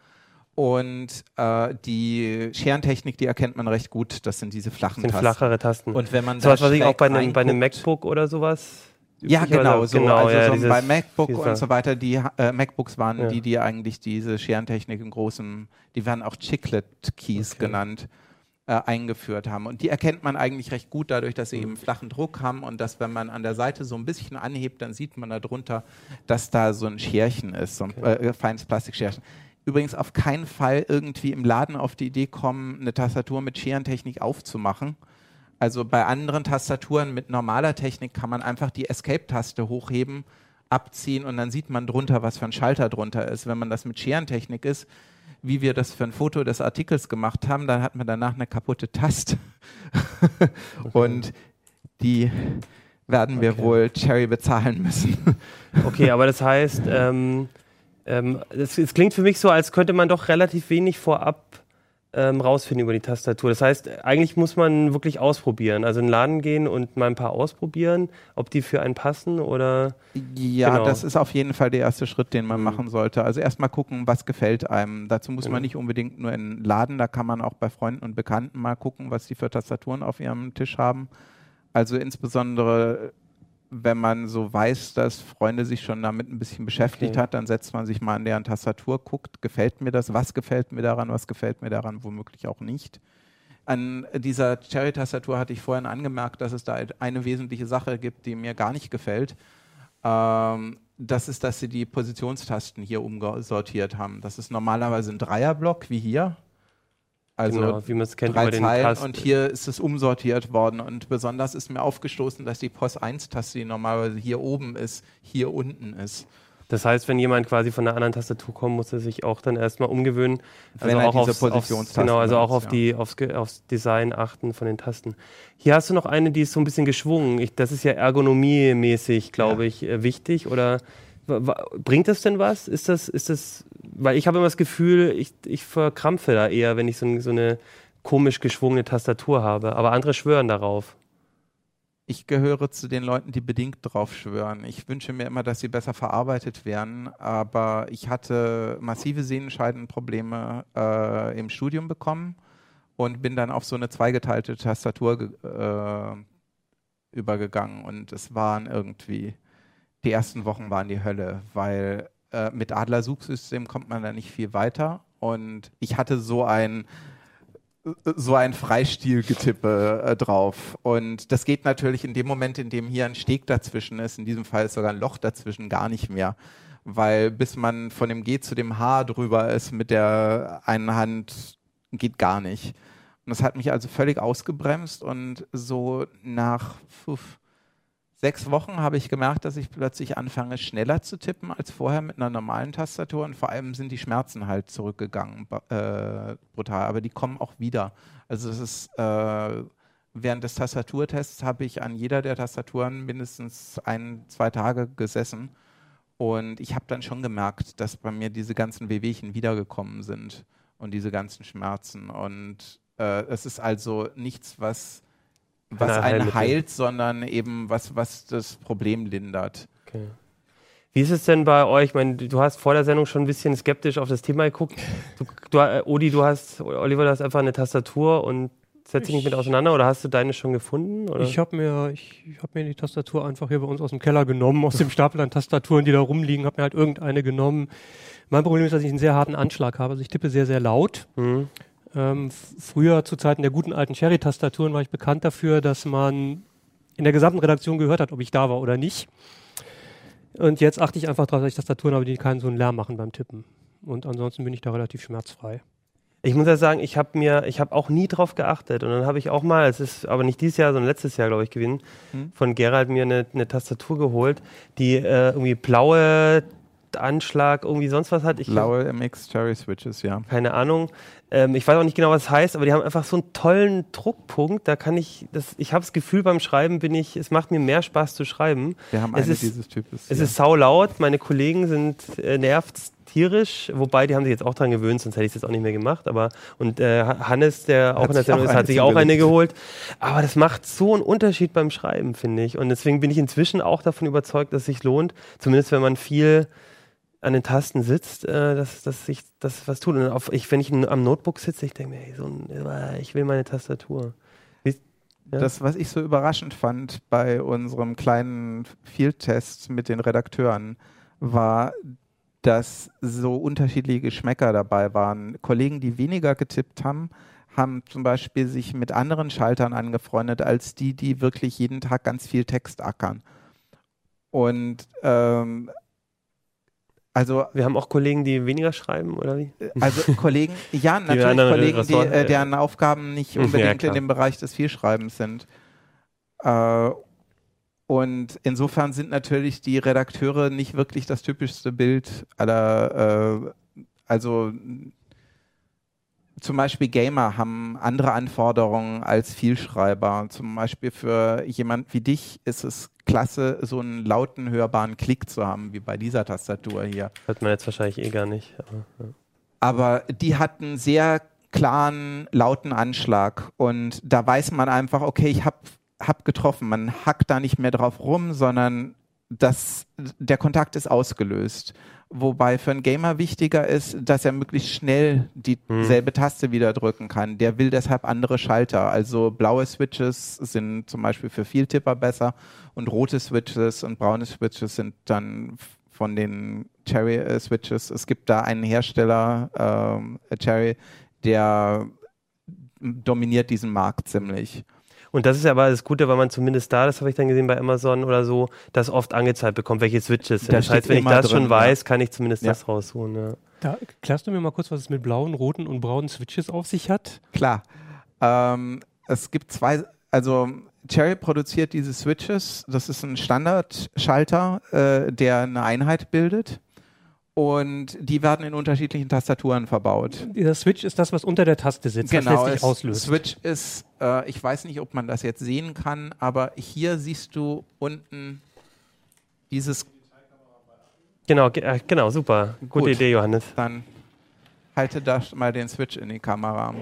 Speaker 3: Und äh, die Scherentechnik, die erkennt man recht gut. Das sind diese flachen
Speaker 1: sind
Speaker 3: Tasten.
Speaker 1: flachere Tasten.
Speaker 3: Und wenn man
Speaker 1: so was, was ich auch bei einem, bei einem MacBook oder sowas.
Speaker 3: Ja, genau, so.
Speaker 1: genau,
Speaker 3: also
Speaker 1: ja,
Speaker 3: so
Speaker 1: dieses-
Speaker 3: bei MacBook
Speaker 1: dieser-
Speaker 3: und so weiter, die äh, MacBooks waren
Speaker 1: Ja.
Speaker 3: die, die eigentlich diese Scherentechnik im großen, die werden auch Chiclet-Keys
Speaker 1: Okay.
Speaker 3: genannt, äh, eingeführt haben. Und die erkennt man eigentlich recht gut dadurch, dass sie eben flachen Druck haben und dass, wenn man an der Seite so ein bisschen anhebt, dann sieht man darunter, dass da so ein Scherchen ist, so ein
Speaker 1: Okay.
Speaker 3: äh, feines Plastikscherchen. Übrigens auf keinen Fall irgendwie im Laden auf die Idee kommen, eine Tastatur mit Scherentechnik aufzumachen. Also bei anderen Tastaturen mit normaler Technik kann man einfach die Escape-Taste hochheben, abziehen und dann sieht man drunter, was für ein Schalter drunter ist. Wenn man das mit Scherentechnik ist, wie wir das für ein Foto des Artikels gemacht haben, dann hat man danach eine kaputte Taste. <laughs> Und die werden wir
Speaker 1: Okay.
Speaker 3: wohl Cherry bezahlen müssen.
Speaker 1: Okay, aber das heißt, ähm, es, es klingt für mich so, als könnte man doch relativ wenig vorab ähm, rausfinden über die Tastatur. Das heißt, eigentlich muss man wirklich ausprobieren. Also in den Laden gehen und mal ein paar ausprobieren, ob die für einen passen oder.
Speaker 3: Ja,
Speaker 1: Genau.
Speaker 3: das ist auf jeden Fall der erste Schritt, den man
Speaker 1: Mhm.
Speaker 3: machen sollte. Also erstmal gucken, was gefällt einem. Dazu muss
Speaker 1: Genau.
Speaker 3: man nicht unbedingt nur in den Laden, da kann man auch bei Freunden und Bekannten mal gucken, was die für Tastaturen auf ihrem Tisch haben. Also insbesondere, wenn man so weiß, dass Freunde sich schon damit ein bisschen beschäftigt
Speaker 1: Okay.
Speaker 3: hat, dann setzt man sich mal an deren Tastatur, guckt, gefällt mir das, was gefällt mir daran, was gefällt mir daran, womöglich auch nicht. An dieser Cherry-Tastatur hatte ich vorhin angemerkt, dass es da eine wesentliche Sache gibt, die mir gar nicht gefällt. Ähm, das ist, dass sie die Positionstasten hier umsortiert haben. Das ist normalerweise ein Dreierblock wie hier. Also
Speaker 1: genau, wie man es kennt
Speaker 3: drei
Speaker 1: über den
Speaker 3: Zeilen
Speaker 1: Tasten.
Speaker 3: und hier ist es umsortiert worden. Und besonders ist mir aufgestoßen, dass die POS-1-Taste, die normalerweise hier oben ist, hier unten ist.
Speaker 1: Das heißt, wenn jemand quasi von einer anderen Tastatur kommt, muss er sich auch dann erstmal umgewöhnen.
Speaker 3: Er
Speaker 1: auch aufs, aufs, Genau, also auch auf
Speaker 3: ja.
Speaker 1: die, aufs, aufs Design achten von den Tasten. Hier hast du noch eine, die ist so ein bisschen geschwungen. Ich, das ist ja ergonomiemäßig, glaube
Speaker 3: Ja.
Speaker 1: ich, äh, wichtig. Oder bringt das denn was? Ist das, ist das, weil ich habe immer das Gefühl, ich, ich verkrampfe da eher, wenn ich so, so eine komisch geschwungene Tastatur habe. Aber andere schwören darauf.
Speaker 3: ich gehöre zu den Leuten, die bedingt drauf schwören. Ich wünsche mir immer, dass sie besser verarbeitet werden, aber ich hatte massive Sehnenscheidenprobleme äh, im Studium bekommen und bin dann auf so eine zweigeteilte Tastatur äh, übergegangen und es waren irgendwie, die ersten Wochen waren die Hölle, weil äh, mit Adler-Suchsystem kommt man da nicht viel weiter und ich hatte so ein so ein Freistilgetippe äh, drauf. Und das geht natürlich in dem Moment, in dem hier ein Steg dazwischen ist, in diesem Fall ist sogar ein Loch dazwischen, gar nicht mehr. Weil bis man von dem G zu dem H drüber ist mit der einen Hand, geht gar nicht. Und das hat mich also völlig ausgebremst und so nach pf, sechs Wochen habe ich gemerkt, dass ich plötzlich anfange, schneller zu tippen als vorher mit einer normalen Tastatur. Und vor allem sind die Schmerzen halt zurückgegangen, äh, brutal, aber die kommen auch wieder. Also es ist, äh, während des Tastaturtests habe ich an jeder der Tastaturen mindestens ein, zwei Tage gesessen. Und ich habe dann schon gemerkt, dass bei mir diese ganzen Wehwehchen wiedergekommen sind und diese ganzen Schmerzen. Und äh, es ist also nichts, was was einen heilt, sondern eben was, was das Problem lindert. Okay.
Speaker 1: Wie ist es denn bei euch? Ich meine, du hast vor der Sendung schon ein bisschen skeptisch auf das Thema geguckt. Du, du, äh, Odi, du hast, Oliver, du hast einfach eine Tastatur und setzt dich nicht mit auseinander oder hast du deine schon gefunden? Oder?
Speaker 2: Ich habe mir, ich, ich hab mir die Tastatur einfach hier bei uns aus dem Keller genommen, aus dem Stapel an Tastaturen, die da rumliegen, habe mir halt irgendeine genommen. Mein Problem ist, dass ich einen sehr harten Anschlag habe. Also ich tippe sehr, sehr laut. Mhm. Ähm, früher zu Zeiten der guten alten Cherry-Tastaturen war ich bekannt dafür, dass man in der gesamten Redaktion gehört hat, ob ich da war oder nicht. Und jetzt achte ich einfach darauf, dass ich Tastaturen habe, die keinen so einen Lärm machen beim Tippen. Und ansonsten bin ich da relativ schmerzfrei.
Speaker 1: Ich muss ja sagen, ich habe mir, ich habe auch nie drauf geachtet. Und dann habe ich auch mal, es ist aber nicht dieses Jahr, sondern letztes Jahr, glaube ich, gewesen, hm. von Gerald mir eine, eine Tastatur geholt, die äh, irgendwie blaue Anschlag, irgendwie sonst was hat. Ich,
Speaker 3: Blaue MX Cherry Switches, ja.
Speaker 1: Keine Ahnung. Ähm, ich weiß auch nicht genau, was es heißt, aber die haben einfach so einen tollen Druckpunkt. Da kann ich, das, ich habe das Gefühl beim Schreiben bin ich, es macht mir mehr Spaß zu schreiben.
Speaker 3: Wir haben
Speaker 1: es
Speaker 3: eine
Speaker 1: ist,
Speaker 3: dieses Types.
Speaker 1: Es ja. ist saulaut, meine Kollegen sind äh, nervt tierisch, wobei die haben sich jetzt auch dran gewöhnt, sonst hätte ich es jetzt auch nicht mehr gemacht. Aber und äh, Hannes, der auch hat in der Sendung ist, hat sich auch eine geholt. Aber das macht so einen Unterschied beim Schreiben, finde ich. Und deswegen bin ich inzwischen auch davon überzeugt, dass es sich lohnt, zumindest wenn man viel an den Tasten sitzt, äh, dass, dass ich das was tut. Und auf, ich, wenn ich am Notebook sitze, ich denke mir, hey, so ein, äh, ich will meine Tastatur.
Speaker 3: Ja? Das, was ich so überraschend fand bei unserem kleinen Field-Test mit den Redakteuren, war, dass so unterschiedliche Geschmäcker dabei waren. Kollegen, die weniger getippt haben, haben zum Beispiel sich mit anderen Schaltern angefreundet, als die, die wirklich jeden Tag ganz viel Text ackern. Und ähm,
Speaker 1: also wir haben auch Kollegen, die weniger schreiben, oder wie?
Speaker 3: Also <laughs> Kollegen, ja, natürlich Kollegen, die, äh, deren Aufgaben nicht <laughs> unbedingt ja, in dem Bereich des Vielschreibens sind. Äh, und insofern sind natürlich die Redakteure nicht wirklich das typischste Bild aller, äh, also zum Beispiel Gamer haben andere Anforderungen als Vielschreiber. Zum Beispiel für jemand wie dich ist es klasse, so einen lauten, hörbaren Klick zu haben, wie bei dieser Tastatur hier.
Speaker 1: Hört man jetzt wahrscheinlich eh gar nicht.
Speaker 3: Aber, ja. aber die hat einen sehr klaren, lauten Anschlag. Und da weiß man einfach, okay, ich habe hab getroffen. Man hackt da nicht mehr drauf rum, sondern das, der Kontakt ist ausgelöst. Wobei für einen Gamer wichtiger ist, dass er möglichst schnell dieselbe hm. Taste wieder drücken kann. Der will deshalb andere Schalter. Also blaue Switches sind zum Beispiel für Vieltipper besser und rote Switches und braune Switches sind dann von den Cherry äh, Switches. Es gibt da einen Hersteller, ähm, Cherry, der dominiert diesen Markt ziemlich.
Speaker 1: Und das ist ja aber das Gute, weil man zumindest da, das habe ich dann gesehen bei Amazon oder so, das oft angezeigt bekommt, welche Switches sind. Das, das heißt, wenn ich das drin, schon weiß, kann ich zumindest ja. das rausholen. Ja.
Speaker 2: Da klärst du mir mal kurz, was es mit blauen, roten und braunen Switches auf sich hat?
Speaker 3: Klar. Ähm, es gibt zwei, also Cherry produziert diese Switches. Das ist ein Standardschalter, äh, der eine Einheit bildet und die werden in unterschiedlichen Tastaturen verbaut.
Speaker 2: Dieser Switch ist das, was unter der Taste sitzt,
Speaker 3: genau, was letztlich auslöst. Switch ist, äh, ich weiß nicht, ob man das jetzt sehen kann, aber hier siehst du unten dieses.
Speaker 1: Genau, äh, genau, super. Gute Gut, Idee, Johannes.
Speaker 3: Dann halte da mal den Switch in die Kamera.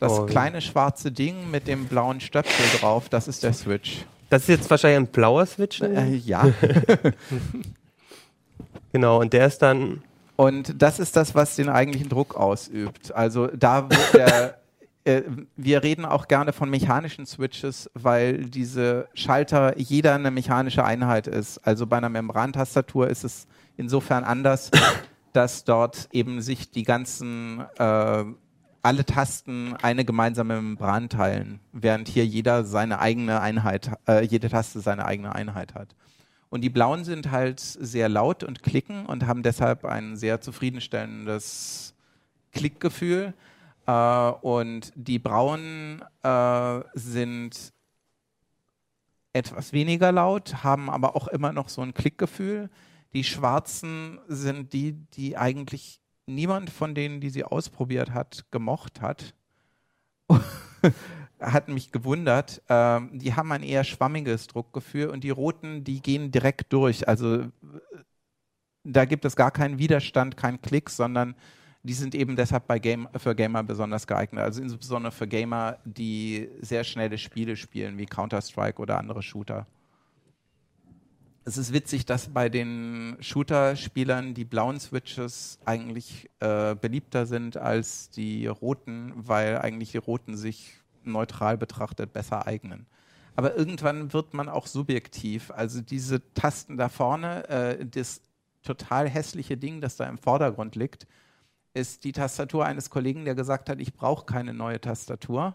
Speaker 3: Das oh, kleine schwarze Ding mit dem blauen Stöpsel drauf, das ist der Switch.
Speaker 1: Das ist jetzt wahrscheinlich ein blauer Switch. Ne?
Speaker 3: Äh, ja. <laughs> <laughs>
Speaker 1: genau, und der ist dann.
Speaker 3: Und das ist das, was den eigentlichen Druck ausübt. Also da wird der, <laughs> äh, wir reden auch gerne von mechanischen Switches, weil diese Schalter jeder eine mechanische Einheit ist. Also bei einer Membrantastatur ist es insofern anders, <laughs> dass dort eben sich die ganzen äh, alle Tasten eine gemeinsame Membran teilen, während hier jeder seine eigene Einheit, äh, jede Taste seine eigene Einheit hat. Und die blauen sind halt sehr laut und klicken und haben deshalb ein sehr zufriedenstellendes Klickgefühl. Äh, und die braunen äh, sind etwas weniger laut, haben aber auch immer noch so ein Klickgefühl. Die schwarzen sind die, die eigentlich niemand von denen, die sie ausprobiert hat, gemocht hat. Hat mich gewundert. Ähm, die haben ein eher schwammiges Druckgefühl und die roten, die gehen direkt durch. Also da gibt es gar keinen Widerstand, keinen Klick, sondern die sind eben deshalb bei Game, für Gamer besonders geeignet. Also insbesondere für Gamer, die sehr schnelle Spiele spielen, wie Counter-Strike oder andere Shooter es ist witzig, dass bei den Shooter-Spielern die blauen Switches eigentlich äh, beliebter sind als die roten, weil eigentlich die roten sich neutral betrachtet besser eignen. Aber irgendwann wird man auch subjektiv. Also diese Tasten da vorne, äh, das total hässliche Ding, das da im Vordergrund liegt, ist die Tastatur eines Kollegen, der gesagt hat, ich brauche keine neue Tastatur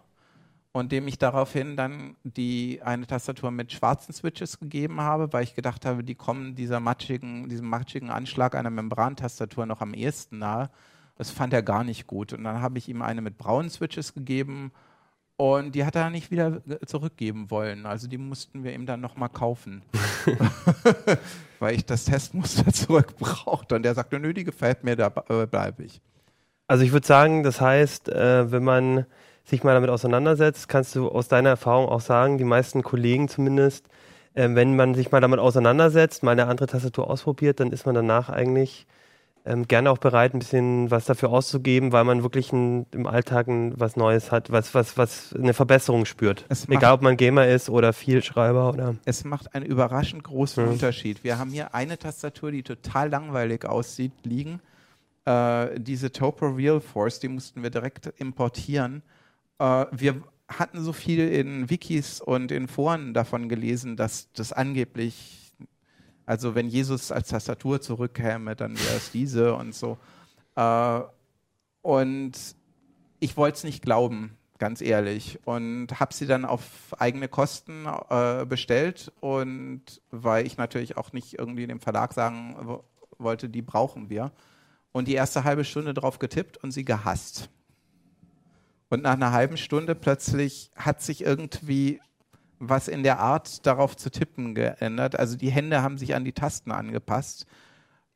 Speaker 3: und dem ich daraufhin dann die eine Tastatur mit schwarzen Switches gegeben habe, weil ich gedacht habe, die kommen dieser matschigen, diesem matschigen Anschlag einer Membrantastatur noch am ehesten nahe. Das fand er gar nicht gut. Und dann habe ich ihm eine mit braunen Switches gegeben und die hat er nicht wieder zurückgeben wollen. Also die mussten wir ihm dann nochmal kaufen. <laughs> weil ich das Testmuster <laughs> zurückbrauchte. Und der sagte, nö, die gefällt mir, da äh, bleibe ich.
Speaker 1: Also ich würde sagen, das heißt, äh, wenn man sich mal damit auseinandersetzt, kannst du aus deiner Erfahrung auch sagen, die meisten Kollegen zumindest, äh, wenn man sich mal damit auseinandersetzt, mal eine andere Tastatur ausprobiert, dann ist man danach eigentlich ähm, gerne auch bereit, ein bisschen was dafür auszugeben, weil man wirklich ein, im Alltag ein, was Neues hat, was, was, was eine Verbesserung spürt. Egal, ob man Gamer ist oder Vielschreiber oder.
Speaker 3: Es macht einen überraschend großen mhm. Unterschied. Wir haben hier eine Tastatur, die total langweilig aussieht, liegen. Äh, diese Topo Real Force, die mussten wir direkt importieren äh, wir hatten so viel in Wikis und in Foren davon gelesen, dass das angeblich, also wenn Jesus als Tastatur zurückkäme, dann wäre es diese und so. Äh, und ich wollte es nicht glauben, ganz ehrlich. Und habe sie dann auf eigene Kosten äh, bestellt. Und weil ich natürlich auch nicht irgendwie dem Verlag sagen wollte, die brauchen wir. Und die erste halbe Stunde drauf getippt und sie gehasst. Und nach einer halben Stunde plötzlich hat sich irgendwie was in der Art darauf zu tippen geändert. Also die Hände haben sich an die Tasten angepasst.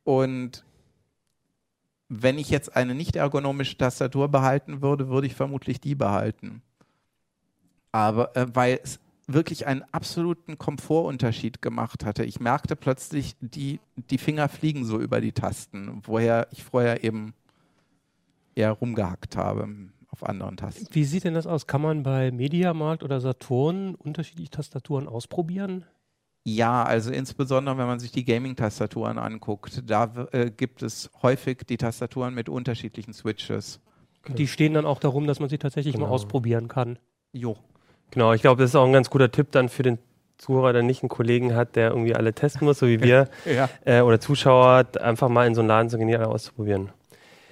Speaker 3: Und wenn ich jetzt eine nicht ergonomische Tastatur behalten würde, würde ich vermutlich die behalten. Aber äh, weil es wirklich einen absoluten Komfortunterschied gemacht hatte. Ich merkte plötzlich, die, die Finger fliegen so über die Tasten, woher ich vorher eben eher rumgehackt habe auf anderen Tasten.
Speaker 2: Wie sieht denn das aus? Kann man bei Mediamarkt oder Saturn unterschiedliche Tastaturen ausprobieren?
Speaker 3: Ja, also insbesondere wenn man sich die Gaming-Tastaturen anguckt, da äh, gibt es häufig die Tastaturen mit unterschiedlichen Switches.
Speaker 2: Die stehen dann auch darum, dass man sie tatsächlich genau. mal ausprobieren kann.
Speaker 1: Jo. Genau, ich glaube, das ist auch ein ganz guter Tipp dann für den Zuhörer, der nicht einen Kollegen hat, der irgendwie alle testen muss, so wie wir, <laughs> ja. äh, oder Zuschauer, einfach mal in so einen Laden zu gehen, die alle auszuprobieren.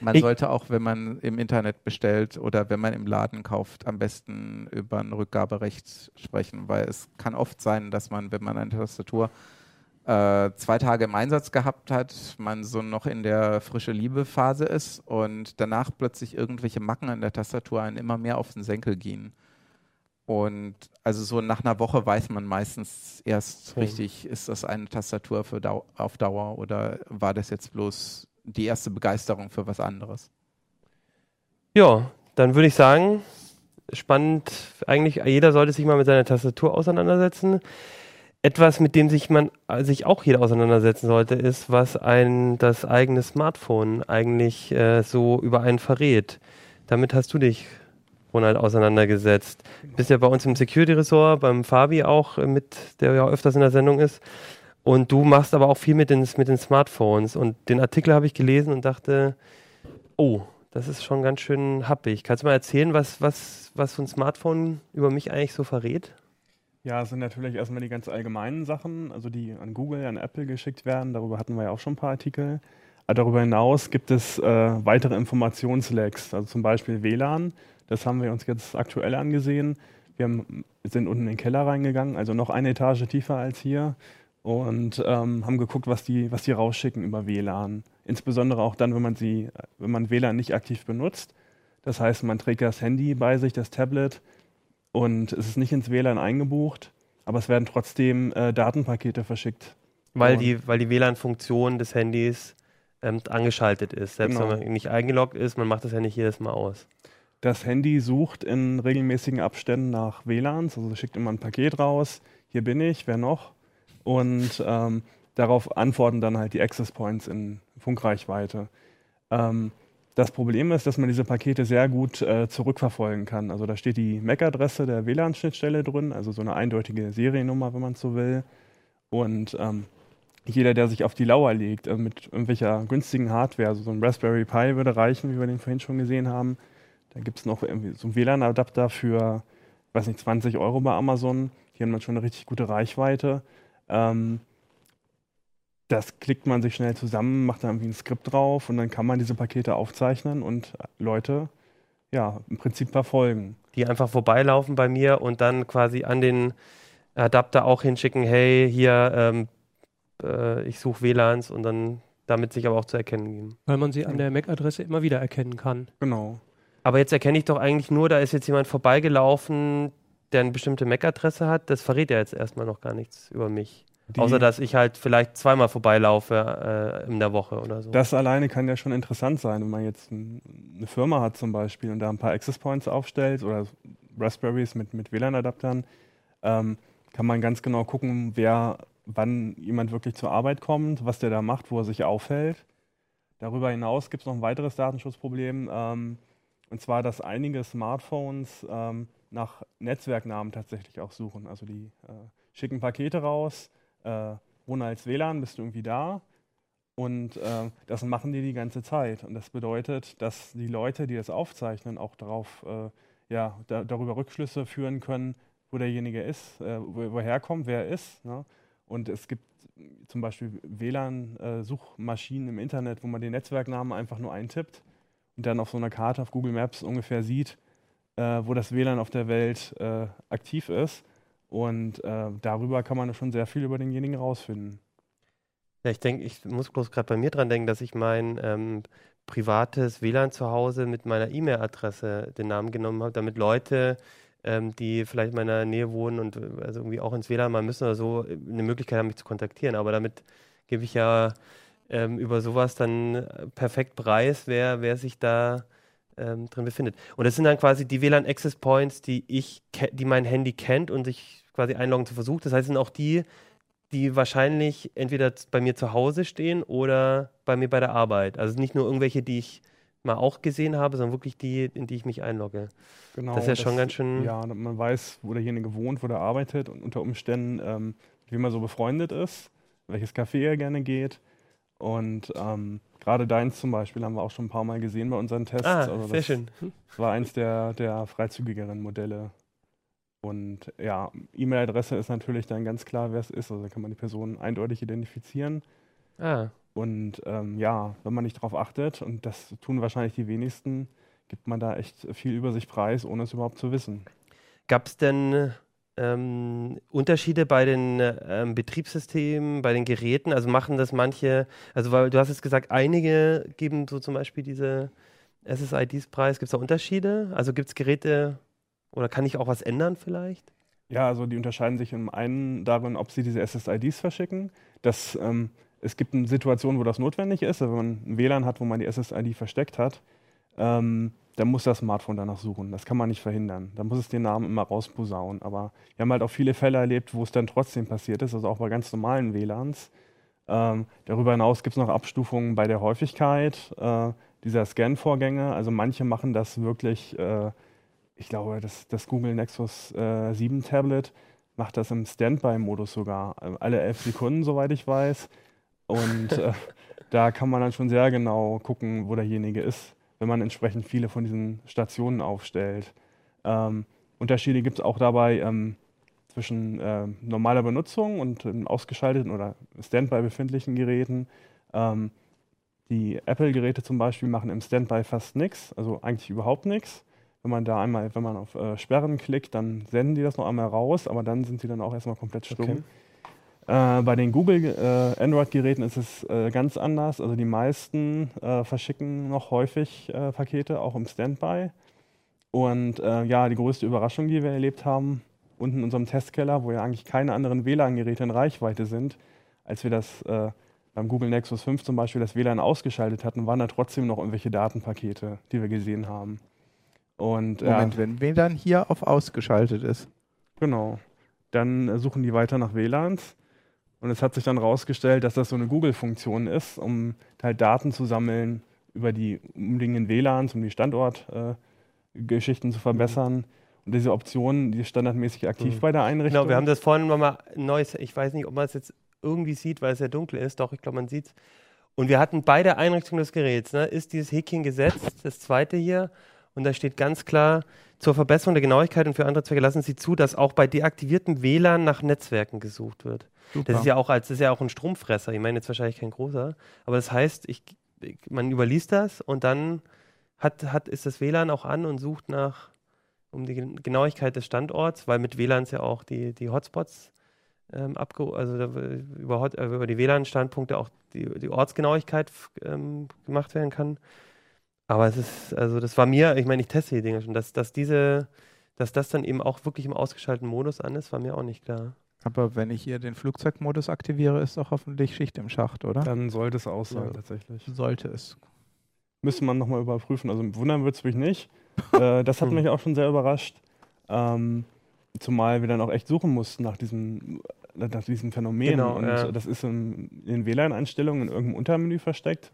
Speaker 3: Man ich sollte auch, wenn man im Internet bestellt oder wenn man im Laden kauft, am besten über ein Rückgaberecht sprechen, weil es kann oft sein, dass man, wenn man eine Tastatur äh, zwei Tage im Einsatz gehabt hat, man so noch in der frische Liebe-Phase ist und danach plötzlich irgendwelche Macken an der Tastatur einen immer mehr auf den Senkel gehen. Und also so nach einer Woche weiß man meistens erst mhm. richtig, ist das eine Tastatur für Dau auf Dauer oder war das jetzt bloß die erste Begeisterung für was anderes.
Speaker 1: Ja, dann würde ich sagen, spannend, eigentlich jeder sollte sich mal mit seiner Tastatur auseinandersetzen. Etwas, mit dem sich man sich auch jeder auseinandersetzen sollte, ist, was ein das eigene Smartphone eigentlich äh, so über einen verrät. Damit hast du dich Ronald auseinandergesetzt. Bist ja bei uns im Security-Ressort, beim Fabi auch äh, mit, der ja öfters in der Sendung ist. Und du machst aber auch viel mit den, mit den Smartphones. Und den Artikel habe ich gelesen und dachte, oh, das ist schon ganz schön happig. Kannst du mal erzählen, was, was, was so ein Smartphone über mich eigentlich so verrät?
Speaker 4: Ja, es sind natürlich erstmal die ganz allgemeinen Sachen, also die an Google, an Apple geschickt werden. Darüber hatten wir ja auch schon ein paar Artikel. Aber darüber hinaus gibt es äh, weitere Informationslecks, also zum Beispiel WLAN. Das haben wir uns jetzt aktuell angesehen. Wir haben, sind unten in den Keller reingegangen, also noch eine Etage tiefer als hier und ähm, haben geguckt, was die, was die rausschicken über WLAN. Insbesondere auch dann, wenn man sie, wenn man WLAN nicht aktiv benutzt. Das heißt, man trägt das Handy bei sich, das Tablet, und es ist nicht ins WLAN eingebucht, aber es werden trotzdem äh, Datenpakete verschickt.
Speaker 1: Weil die, weil die WLAN-Funktion des Handys ähm, angeschaltet ist. Selbst genau. wenn man nicht eingeloggt ist, man macht das ja nicht jedes Mal aus.
Speaker 4: Das Handy sucht in regelmäßigen Abständen nach WLANs, also schickt immer ein Paket raus. Hier bin ich, wer noch? Und ähm, darauf antworten dann halt die Access Points in Funkreichweite. Ähm, das Problem ist, dass man diese Pakete sehr gut äh, zurückverfolgen kann. Also da steht die MAC-Adresse der WLAN-Schnittstelle drin, also so eine eindeutige Seriennummer, wenn man so will. Und ähm, jeder, der sich auf die Lauer legt, äh, mit irgendwelcher günstigen Hardware, also so ein Raspberry Pi würde reichen, wie wir den vorhin schon gesehen haben. Da gibt es noch irgendwie so einen WLAN-Adapter für, weiß nicht, 20 Euro bei Amazon. Die haben dann schon eine richtig gute Reichweite. Ähm, das klickt man sich schnell zusammen, macht da irgendwie ein Skript drauf und dann kann man diese Pakete aufzeichnen und Leute ja im Prinzip verfolgen.
Speaker 1: Die einfach vorbeilaufen bei mir und dann quasi an den Adapter auch hinschicken, hey, hier, ähm, äh, ich suche WLANs und dann damit sich aber auch zu erkennen geben.
Speaker 2: Weil man sie an der MAC-Adresse immer wieder erkennen kann.
Speaker 4: Genau.
Speaker 1: Aber jetzt erkenne ich doch eigentlich nur, da ist jetzt jemand vorbeigelaufen, der eine bestimmte MAC-Adresse hat. Das verrät ja jetzt erstmal noch gar nichts über mich. Die Außer dass ich halt vielleicht zweimal vorbeilaufe äh, in der Woche oder so.
Speaker 4: Das alleine kann ja schon interessant sein, wenn man jetzt ein, eine Firma hat zum Beispiel und da ein paar Access Points aufstellt oder Raspberries mit, mit WLAN-Adaptern, ähm, kann man ganz genau gucken, wer, wann jemand wirklich zur Arbeit kommt, was der da macht, wo er sich aufhält. Darüber hinaus gibt es noch ein weiteres Datenschutzproblem, ähm, und zwar, dass einige Smartphones ähm, nach Netzwerknamen tatsächlich auch suchen. Also die äh, schicken Pakete raus, äh, ohne als WLAN bist du irgendwie da. Und äh, das machen die die ganze Zeit. Und das bedeutet, dass die Leute, die das aufzeichnen, auch darauf, äh, ja, da, darüber Rückschlüsse führen können, wo derjenige ist, äh, wo, woher kommt, wer er ist. Ne? Und es gibt zum Beispiel WLAN-Suchmaschinen im Internet, wo man den Netzwerknamen einfach nur eintippt und dann auf so einer Karte auf Google Maps ungefähr sieht, äh, wo das WLAN auf der Welt äh, aktiv ist. Und äh, darüber kann man schon sehr viel über denjenigen rausfinden.
Speaker 1: Ja, ich denke, ich muss bloß gerade bei mir dran denken, dass ich mein ähm, privates WLAN zu Hause mit meiner E-Mail-Adresse den Namen genommen habe, damit Leute, ähm, die vielleicht in meiner Nähe wohnen und äh, also irgendwie auch ins WLAN mal müssen oder so, eine Möglichkeit haben, mich zu kontaktieren. Aber damit gebe ich ja ähm, über sowas dann perfekt preis, wer, wer sich da ähm, drin befindet. Und das sind dann quasi die WLAN Access Points, die ich, die mein Handy kennt und sich quasi einloggen zu versuchen. Das heißt, es sind auch die, die wahrscheinlich entweder bei mir zu Hause stehen oder bei mir bei der Arbeit. Also nicht nur irgendwelche, die ich mal auch gesehen habe, sondern wirklich die, in die ich mich einlogge.
Speaker 4: Genau. Das ist ja das, schon ganz schön. Ja, man weiß, wo derjenige wohnt, wo der arbeitet und unter Umständen, ähm, wie man so befreundet ist, welches Café er gerne geht. Und ähm, gerade deins zum Beispiel haben wir auch schon ein paar Mal gesehen bei unseren Tests.
Speaker 1: Ah, also sehr schön.
Speaker 4: Das war eins der, der freizügigeren Modelle. Und ja, E-Mail-Adresse ist natürlich dann ganz klar, wer es ist. Also da kann man die Person eindeutig identifizieren. Ah. Und ähm, ja, wenn man nicht darauf achtet, und das tun wahrscheinlich die wenigsten, gibt man da echt viel über sich preis, ohne es überhaupt zu wissen.
Speaker 1: Gab es denn ähm, Unterschiede bei den ähm, Betriebssystemen, bei den Geräten? Also machen das manche, also weil du hast jetzt gesagt, einige geben so zum Beispiel diese SSIDs preis. Gibt es da Unterschiede? Also gibt es Geräte, oder kann ich auch was ändern vielleicht?
Speaker 4: Ja, also die unterscheiden sich im einen darin, ob sie diese SSIDs verschicken. Das, ähm, es gibt eine Situation, wo das notwendig ist. Also wenn man ein WLAN hat, wo man die SSID versteckt hat, ähm, dann muss das Smartphone danach suchen. Das kann man nicht verhindern. Da muss es den Namen immer rausposaunen. Aber wir haben halt auch viele Fälle erlebt, wo es dann trotzdem passiert ist, also auch bei ganz normalen WLANs. Ähm, darüber hinaus gibt es noch Abstufungen bei der Häufigkeit äh, dieser Scan-Vorgänge. Also manche machen das wirklich äh, ich glaube, das, das Google Nexus äh, 7 Tablet macht das im Standby-Modus sogar. äh, Alle elf Sekunden, soweit ich weiß. Und äh, <laughs> da kann man dann schon sehr genau gucken, wo derjenige ist, wenn man entsprechend viele von diesen Stationen aufstellt. Ähm, Unterschiede gibt es auch dabei ähm, zwischen äh, normaler Benutzung und ähm, ausgeschalteten oder Standby befindlichen Geräten. Ähm, die Apple-Geräte zum Beispiel machen im Standby fast nichts, also eigentlich überhaupt nichts. Wenn man da einmal, wenn man auf äh, Sperren klickt, dann senden die das noch einmal raus, aber dann sind sie dann auch erstmal komplett stumm.
Speaker 1: Okay.
Speaker 4: Äh, bei den Google äh, Android-Geräten ist es äh, ganz anders. Also die meisten äh, verschicken noch häufig äh, Pakete, auch im Standby. Und äh, ja, die größte Überraschung, die wir erlebt haben, unten in unserem Testkeller, wo ja eigentlich keine anderen WLAN-Geräte in Reichweite sind, als wir das beim Google Nexus 5 zum Beispiel das WLAN ausgeschaltet hatten, waren da trotzdem noch irgendwelche Datenpakete, die wir gesehen haben. Und
Speaker 3: Moment, wenn WLAN hier auf ausgeschaltet ist.
Speaker 4: Genau. Dann suchen die weiter nach WLANs. Und es hat sich dann herausgestellt, dass das so eine Google-Funktion ist, um halt Daten zu sammeln über die umliegenden WLANs, um die Standortgeschichten zu verbessern. Und diese Option, die ist standardmäßig aktiv
Speaker 1: Mhm.
Speaker 4: bei der Einrichtung.
Speaker 1: Genau, wir haben das vorhin nochmal neues, ich weiß nicht, ob man es jetzt irgendwie sieht, weil es ja dunkel ist, doch, ich glaube, man sieht es. Und wir hatten bei der Einrichtung des Geräts, ne, ist dieses Häkchen gesetzt, das zweite hier, und da steht ganz klar, zur Verbesserung der Genauigkeit und für andere Zwecke lassen Sie zu, dass auch bei deaktiviertem WLAN nach Netzwerken gesucht wird. Das ist ja auch als ist ja auch ein Stromfresser. Ich meine jetzt wahrscheinlich kein großer, aber das heißt, ich, ich, man überliest das und dann hat, hat, ist das WLAN auch an und sucht nach um die Gen- Genauigkeit des Standorts, weil mit WLANs ja auch die, die Hotspots ähm, abge also w- über, Hot, äh, über die WLAN-Standpunkte auch die, die Ortsgenauigkeit ähm, gemacht werden kann. Aber es ist, also das war mir, ich meine, ich teste die Dinge schon, dass, dass diese, dass das dann eben auch wirklich im ausgeschalteten Modus an ist, war mir auch nicht klar.
Speaker 3: Aber wenn ich hier den Flugzeugmodus aktiviere, ist doch hoffentlich Schicht im Schacht, oder?
Speaker 4: dann sollte es aus sein,
Speaker 1: Ja.
Speaker 4: tatsächlich.
Speaker 3: Sollte es.
Speaker 4: Müsste man nochmal überprüfen. Also wundern würde es mich nicht. <laughs> äh, das hat
Speaker 1: Hm.
Speaker 4: mich auch schon sehr überrascht. Ähm, zumal wir dann auch echt suchen mussten nach diesem, nach diesem Phänomen.
Speaker 1: Genau,
Speaker 4: und
Speaker 1: ja.
Speaker 4: das ist in, den WLAN-Einstellungen in irgendeinem Untermenü versteckt.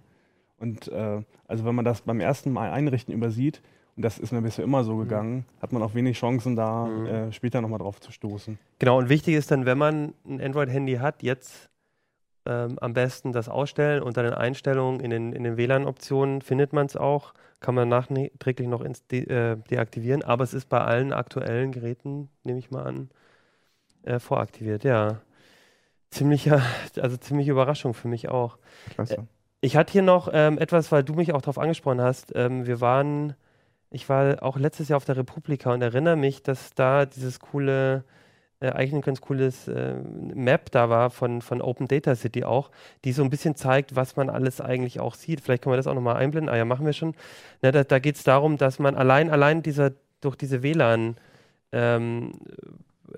Speaker 4: Und äh, also wenn man das beim ersten Mal einrichten übersieht, das ist mir bisher immer so gegangen, hat man auch wenig Chancen, da
Speaker 1: Mhm.
Speaker 4: äh, später nochmal drauf zu stoßen.
Speaker 1: Genau, und wichtig ist dann, wenn man ein Android-Handy hat, jetzt ähm, am besten das ausstellen. Unter den Einstellungen in den, in den WLAN-Optionen findet man es auch. Kann man nachträglich noch ins de äh, deaktivieren, aber es ist bei allen aktuellen Geräten, nehme ich mal an, äh, voraktiviert. Ja, ziemlicher, also ziemliche Überraschung für mich auch.
Speaker 3: Klasse.
Speaker 1: Ich hatte hier noch ähm, etwas, weil du mich auch darauf angesprochen hast. Ähm, wir waren, ich war auch letztes Jahr auf der Republika und erinnere mich, dass da dieses coole, äh, eigentlich ein ganz cooles äh, Map da war von, von Open Data City auch, die so ein bisschen zeigt, was man alles eigentlich auch sieht. Vielleicht können wir das auch nochmal einblenden. Ah ja, machen wir schon. Na, da da geht es darum, dass man allein, allein dieser, durch diese WLAN ähm,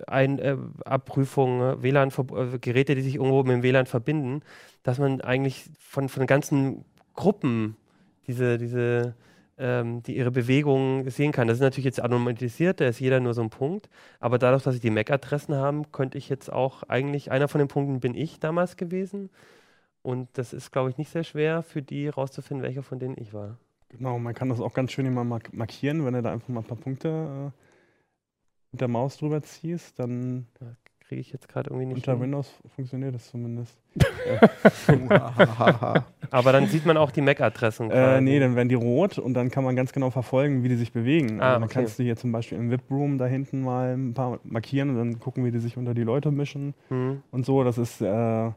Speaker 1: ein, äh, Abprüfung, WLAN, äh, Geräte, die sich irgendwo mit dem WLAN verbinden, dass man eigentlich von, von ganzen Gruppen diese, diese, ähm, die ihre Bewegungen sehen kann. Das ist natürlich jetzt anonymisiert, da ist jeder nur so ein Punkt. Aber dadurch, dass ich die MAC-Adressen haben, könnte ich jetzt auch eigentlich, einer von den Punkten bin ich damals gewesen. Und das ist, glaube ich, nicht sehr schwer für die rauszufinden, welcher von denen ich war.
Speaker 4: Genau, man kann das auch ganz schön immer mark markieren, wenn du da einfach mal ein paar Punkte äh, mit der Maus drüber ziehst, dann
Speaker 1: Kriege ich jetzt gerade irgendwie nicht.
Speaker 4: unter
Speaker 1: hin.
Speaker 4: Windows funktioniert das zumindest. <laughs>
Speaker 1: Aber dann sieht man auch die MAC-Adressen.
Speaker 4: Äh, nee, dann werden die rot und dann kann man ganz genau verfolgen, wie die sich bewegen.
Speaker 1: Ah,
Speaker 4: also dann
Speaker 1: okay.
Speaker 4: kannst du hier zum Beispiel im VIP-Room da hinten mal ein paar markieren und dann gucken, wie die sich unter die Leute mischen
Speaker 1: Hm.
Speaker 4: und so. Das ist äh,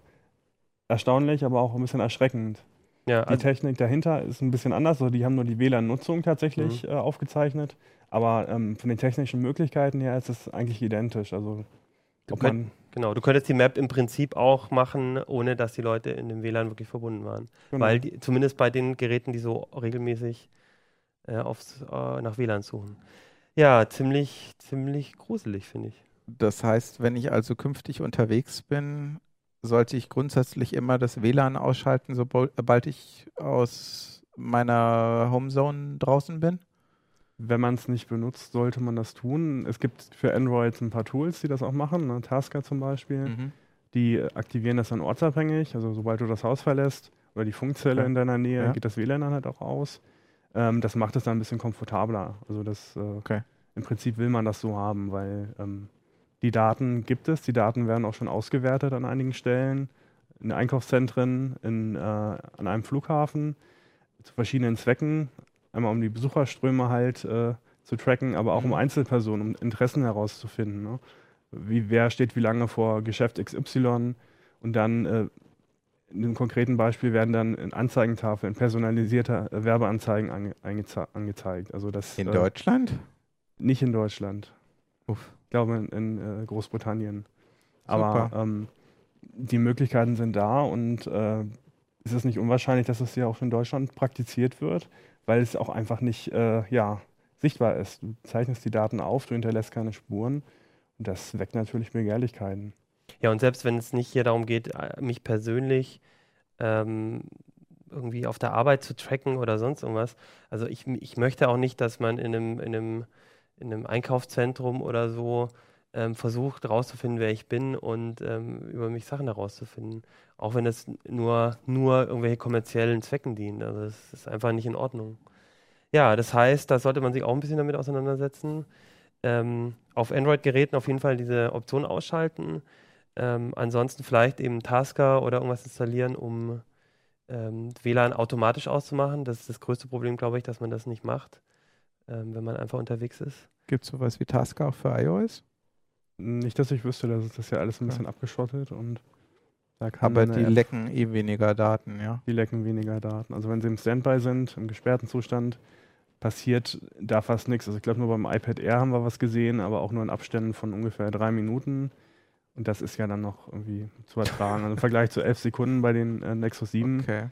Speaker 4: erstaunlich, aber auch ein bisschen erschreckend.
Speaker 1: Ja,
Speaker 4: Die
Speaker 1: also,
Speaker 4: Technik dahinter ist ein bisschen anders. Also die haben nur die WLAN-Nutzung tatsächlich
Speaker 1: Mhm.
Speaker 4: äh, aufgezeichnet. Aber ähm, von den technischen Möglichkeiten her ist es eigentlich identisch. Also
Speaker 1: Du könnt- genau, du könntest die Map im Prinzip auch machen, ohne dass die Leute in dem WLAN wirklich verbunden waren.
Speaker 4: genau.
Speaker 1: Weil die, zumindest bei den Geräten, die so regelmäßig äh, aufs, äh, nach WLAN suchen. Ja, ziemlich, ziemlich gruselig, finde ich.
Speaker 3: Das heißt, wenn ich also künftig unterwegs bin, sollte ich grundsätzlich immer das WLAN ausschalten, sobald ich aus meiner Homezone draußen bin?
Speaker 4: Wenn man es nicht benutzt, sollte man das tun. Es gibt für Android ein paar Tools, die das auch machen. Ne? Tasker zum Beispiel.
Speaker 3: Mhm.
Speaker 4: Die aktivieren das dann ortsabhängig. Also sobald du das Haus verlässt oder die Funkzelle
Speaker 3: Okay.
Speaker 4: in deiner Nähe,
Speaker 3: Ja.
Speaker 4: geht das WLAN dann halt auch aus. Ähm, das macht es dann ein bisschen komfortabler. Also das äh,
Speaker 3: Okay.
Speaker 4: im Prinzip will man das so haben, weil ähm, die Daten gibt es, die Daten werden auch schon ausgewertet an einigen Stellen, in Einkaufszentren, in, äh, an einem Flughafen, zu verschiedenen Zwecken. Einmal um die Besucherströme halt äh, zu tracken, aber auch um mhm. Einzelpersonen, um Interessen herauszufinden. Ne? Wie, wer steht wie lange vor Geschäft XY und dann äh, in dem konkreten Beispiel werden dann in Anzeigentafeln personalisierte äh, Werbeanzeigen ange angezeigt. Also das,
Speaker 3: in äh, Deutschland?
Speaker 4: Nicht in Deutschland. Uff. Ich glaube in, in äh, Großbritannien. Aber ähm, die Möglichkeiten sind da und äh, ist es nicht unwahrscheinlich, dass es ja auch in Deutschland praktiziert wird, weil es auch einfach nicht äh, ja, sichtbar ist. Du zeichnest die Daten auf, du hinterlässt keine Spuren und das weckt natürlich Begehrlichkeiten.
Speaker 1: Ja, und selbst wenn es nicht hier darum geht, äh, mich persönlich ähm, irgendwie auf der Arbeit zu tracken oder sonst irgendwas, also ich, ich möchte auch nicht, dass man in einem, in einem, in einem Einkaufszentrum oder so ähm, versucht herauszufinden, wer ich bin und ähm, über mich Sachen herauszufinden. Auch wenn es nur, nur irgendwelche kommerziellen Zwecken dient. Also das ist einfach nicht in Ordnung. Ja, das heißt, da sollte man sich auch ein bisschen damit auseinandersetzen. Ähm, auf Android-Geräten auf jeden Fall diese Option ausschalten. Ähm, ansonsten vielleicht eben Tasker oder irgendwas installieren, um ähm, WLAN automatisch auszumachen. Das ist das größte Problem, glaube ich, dass man das nicht macht, ähm, wenn man einfach unterwegs ist.
Speaker 3: Gibt es sowas wie Tasker auch für iOS?
Speaker 4: Nicht, dass ich wüsste, das ist das ja alles ein bisschen ja. abgeschottet und
Speaker 3: Aber die App lecken eh weniger Daten, ja?
Speaker 4: Die lecken weniger Daten. Also wenn sie im Standby sind, im gesperrten Zustand, passiert da fast nichts. Also ich glaube nur beim iPad Air haben wir was gesehen, aber auch nur in Abständen von ungefähr drei Minuten. Und das ist ja dann noch irgendwie zu ertragen. Also Im Vergleich zu elf Sekunden bei den äh, Nexus 7.
Speaker 3: Okay.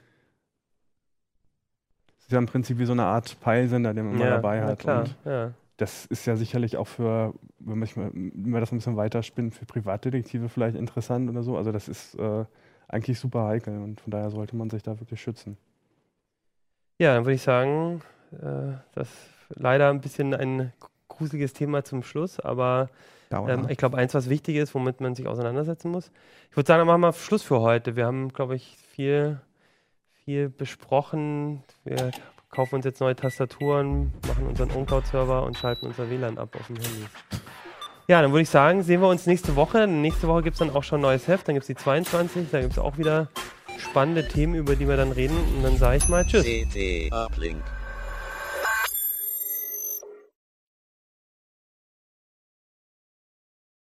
Speaker 4: Das ist ja im Prinzip wie so eine Art Peilsender, den man ja, mal dabei hat.
Speaker 1: Klar, ja
Speaker 4: das ist ja sicherlich auch für, wenn man, wenn man das ein bisschen weiterspinnt, für Privatdetektive vielleicht interessant oder so. Also das ist äh, eigentlich super heikel und von daher sollte man sich da wirklich schützen.
Speaker 1: Ja, dann würde ich sagen, äh, das leider ein bisschen ein gruseliges Thema zum Schluss, aber ähm, ich glaube, eins, was wichtig ist, womit man sich auseinandersetzen muss. Ich würde sagen, dann machen wir Schluss für heute. Wir haben, glaube ich, viel, viel besprochen. Wir kaufen uns jetzt neue Tastaturen, machen unseren OwnCloud-Server und schalten unser WLAN ab auf dem Handy. Ja, dann würde ich sagen, sehen wir uns nächste Woche. Nächste Woche gibt es dann auch schon ein neues Heft, dann gibt es die 22, da gibt es auch wieder spannende Themen, über die wir dann reden. Und dann sage ich mal Tschüss.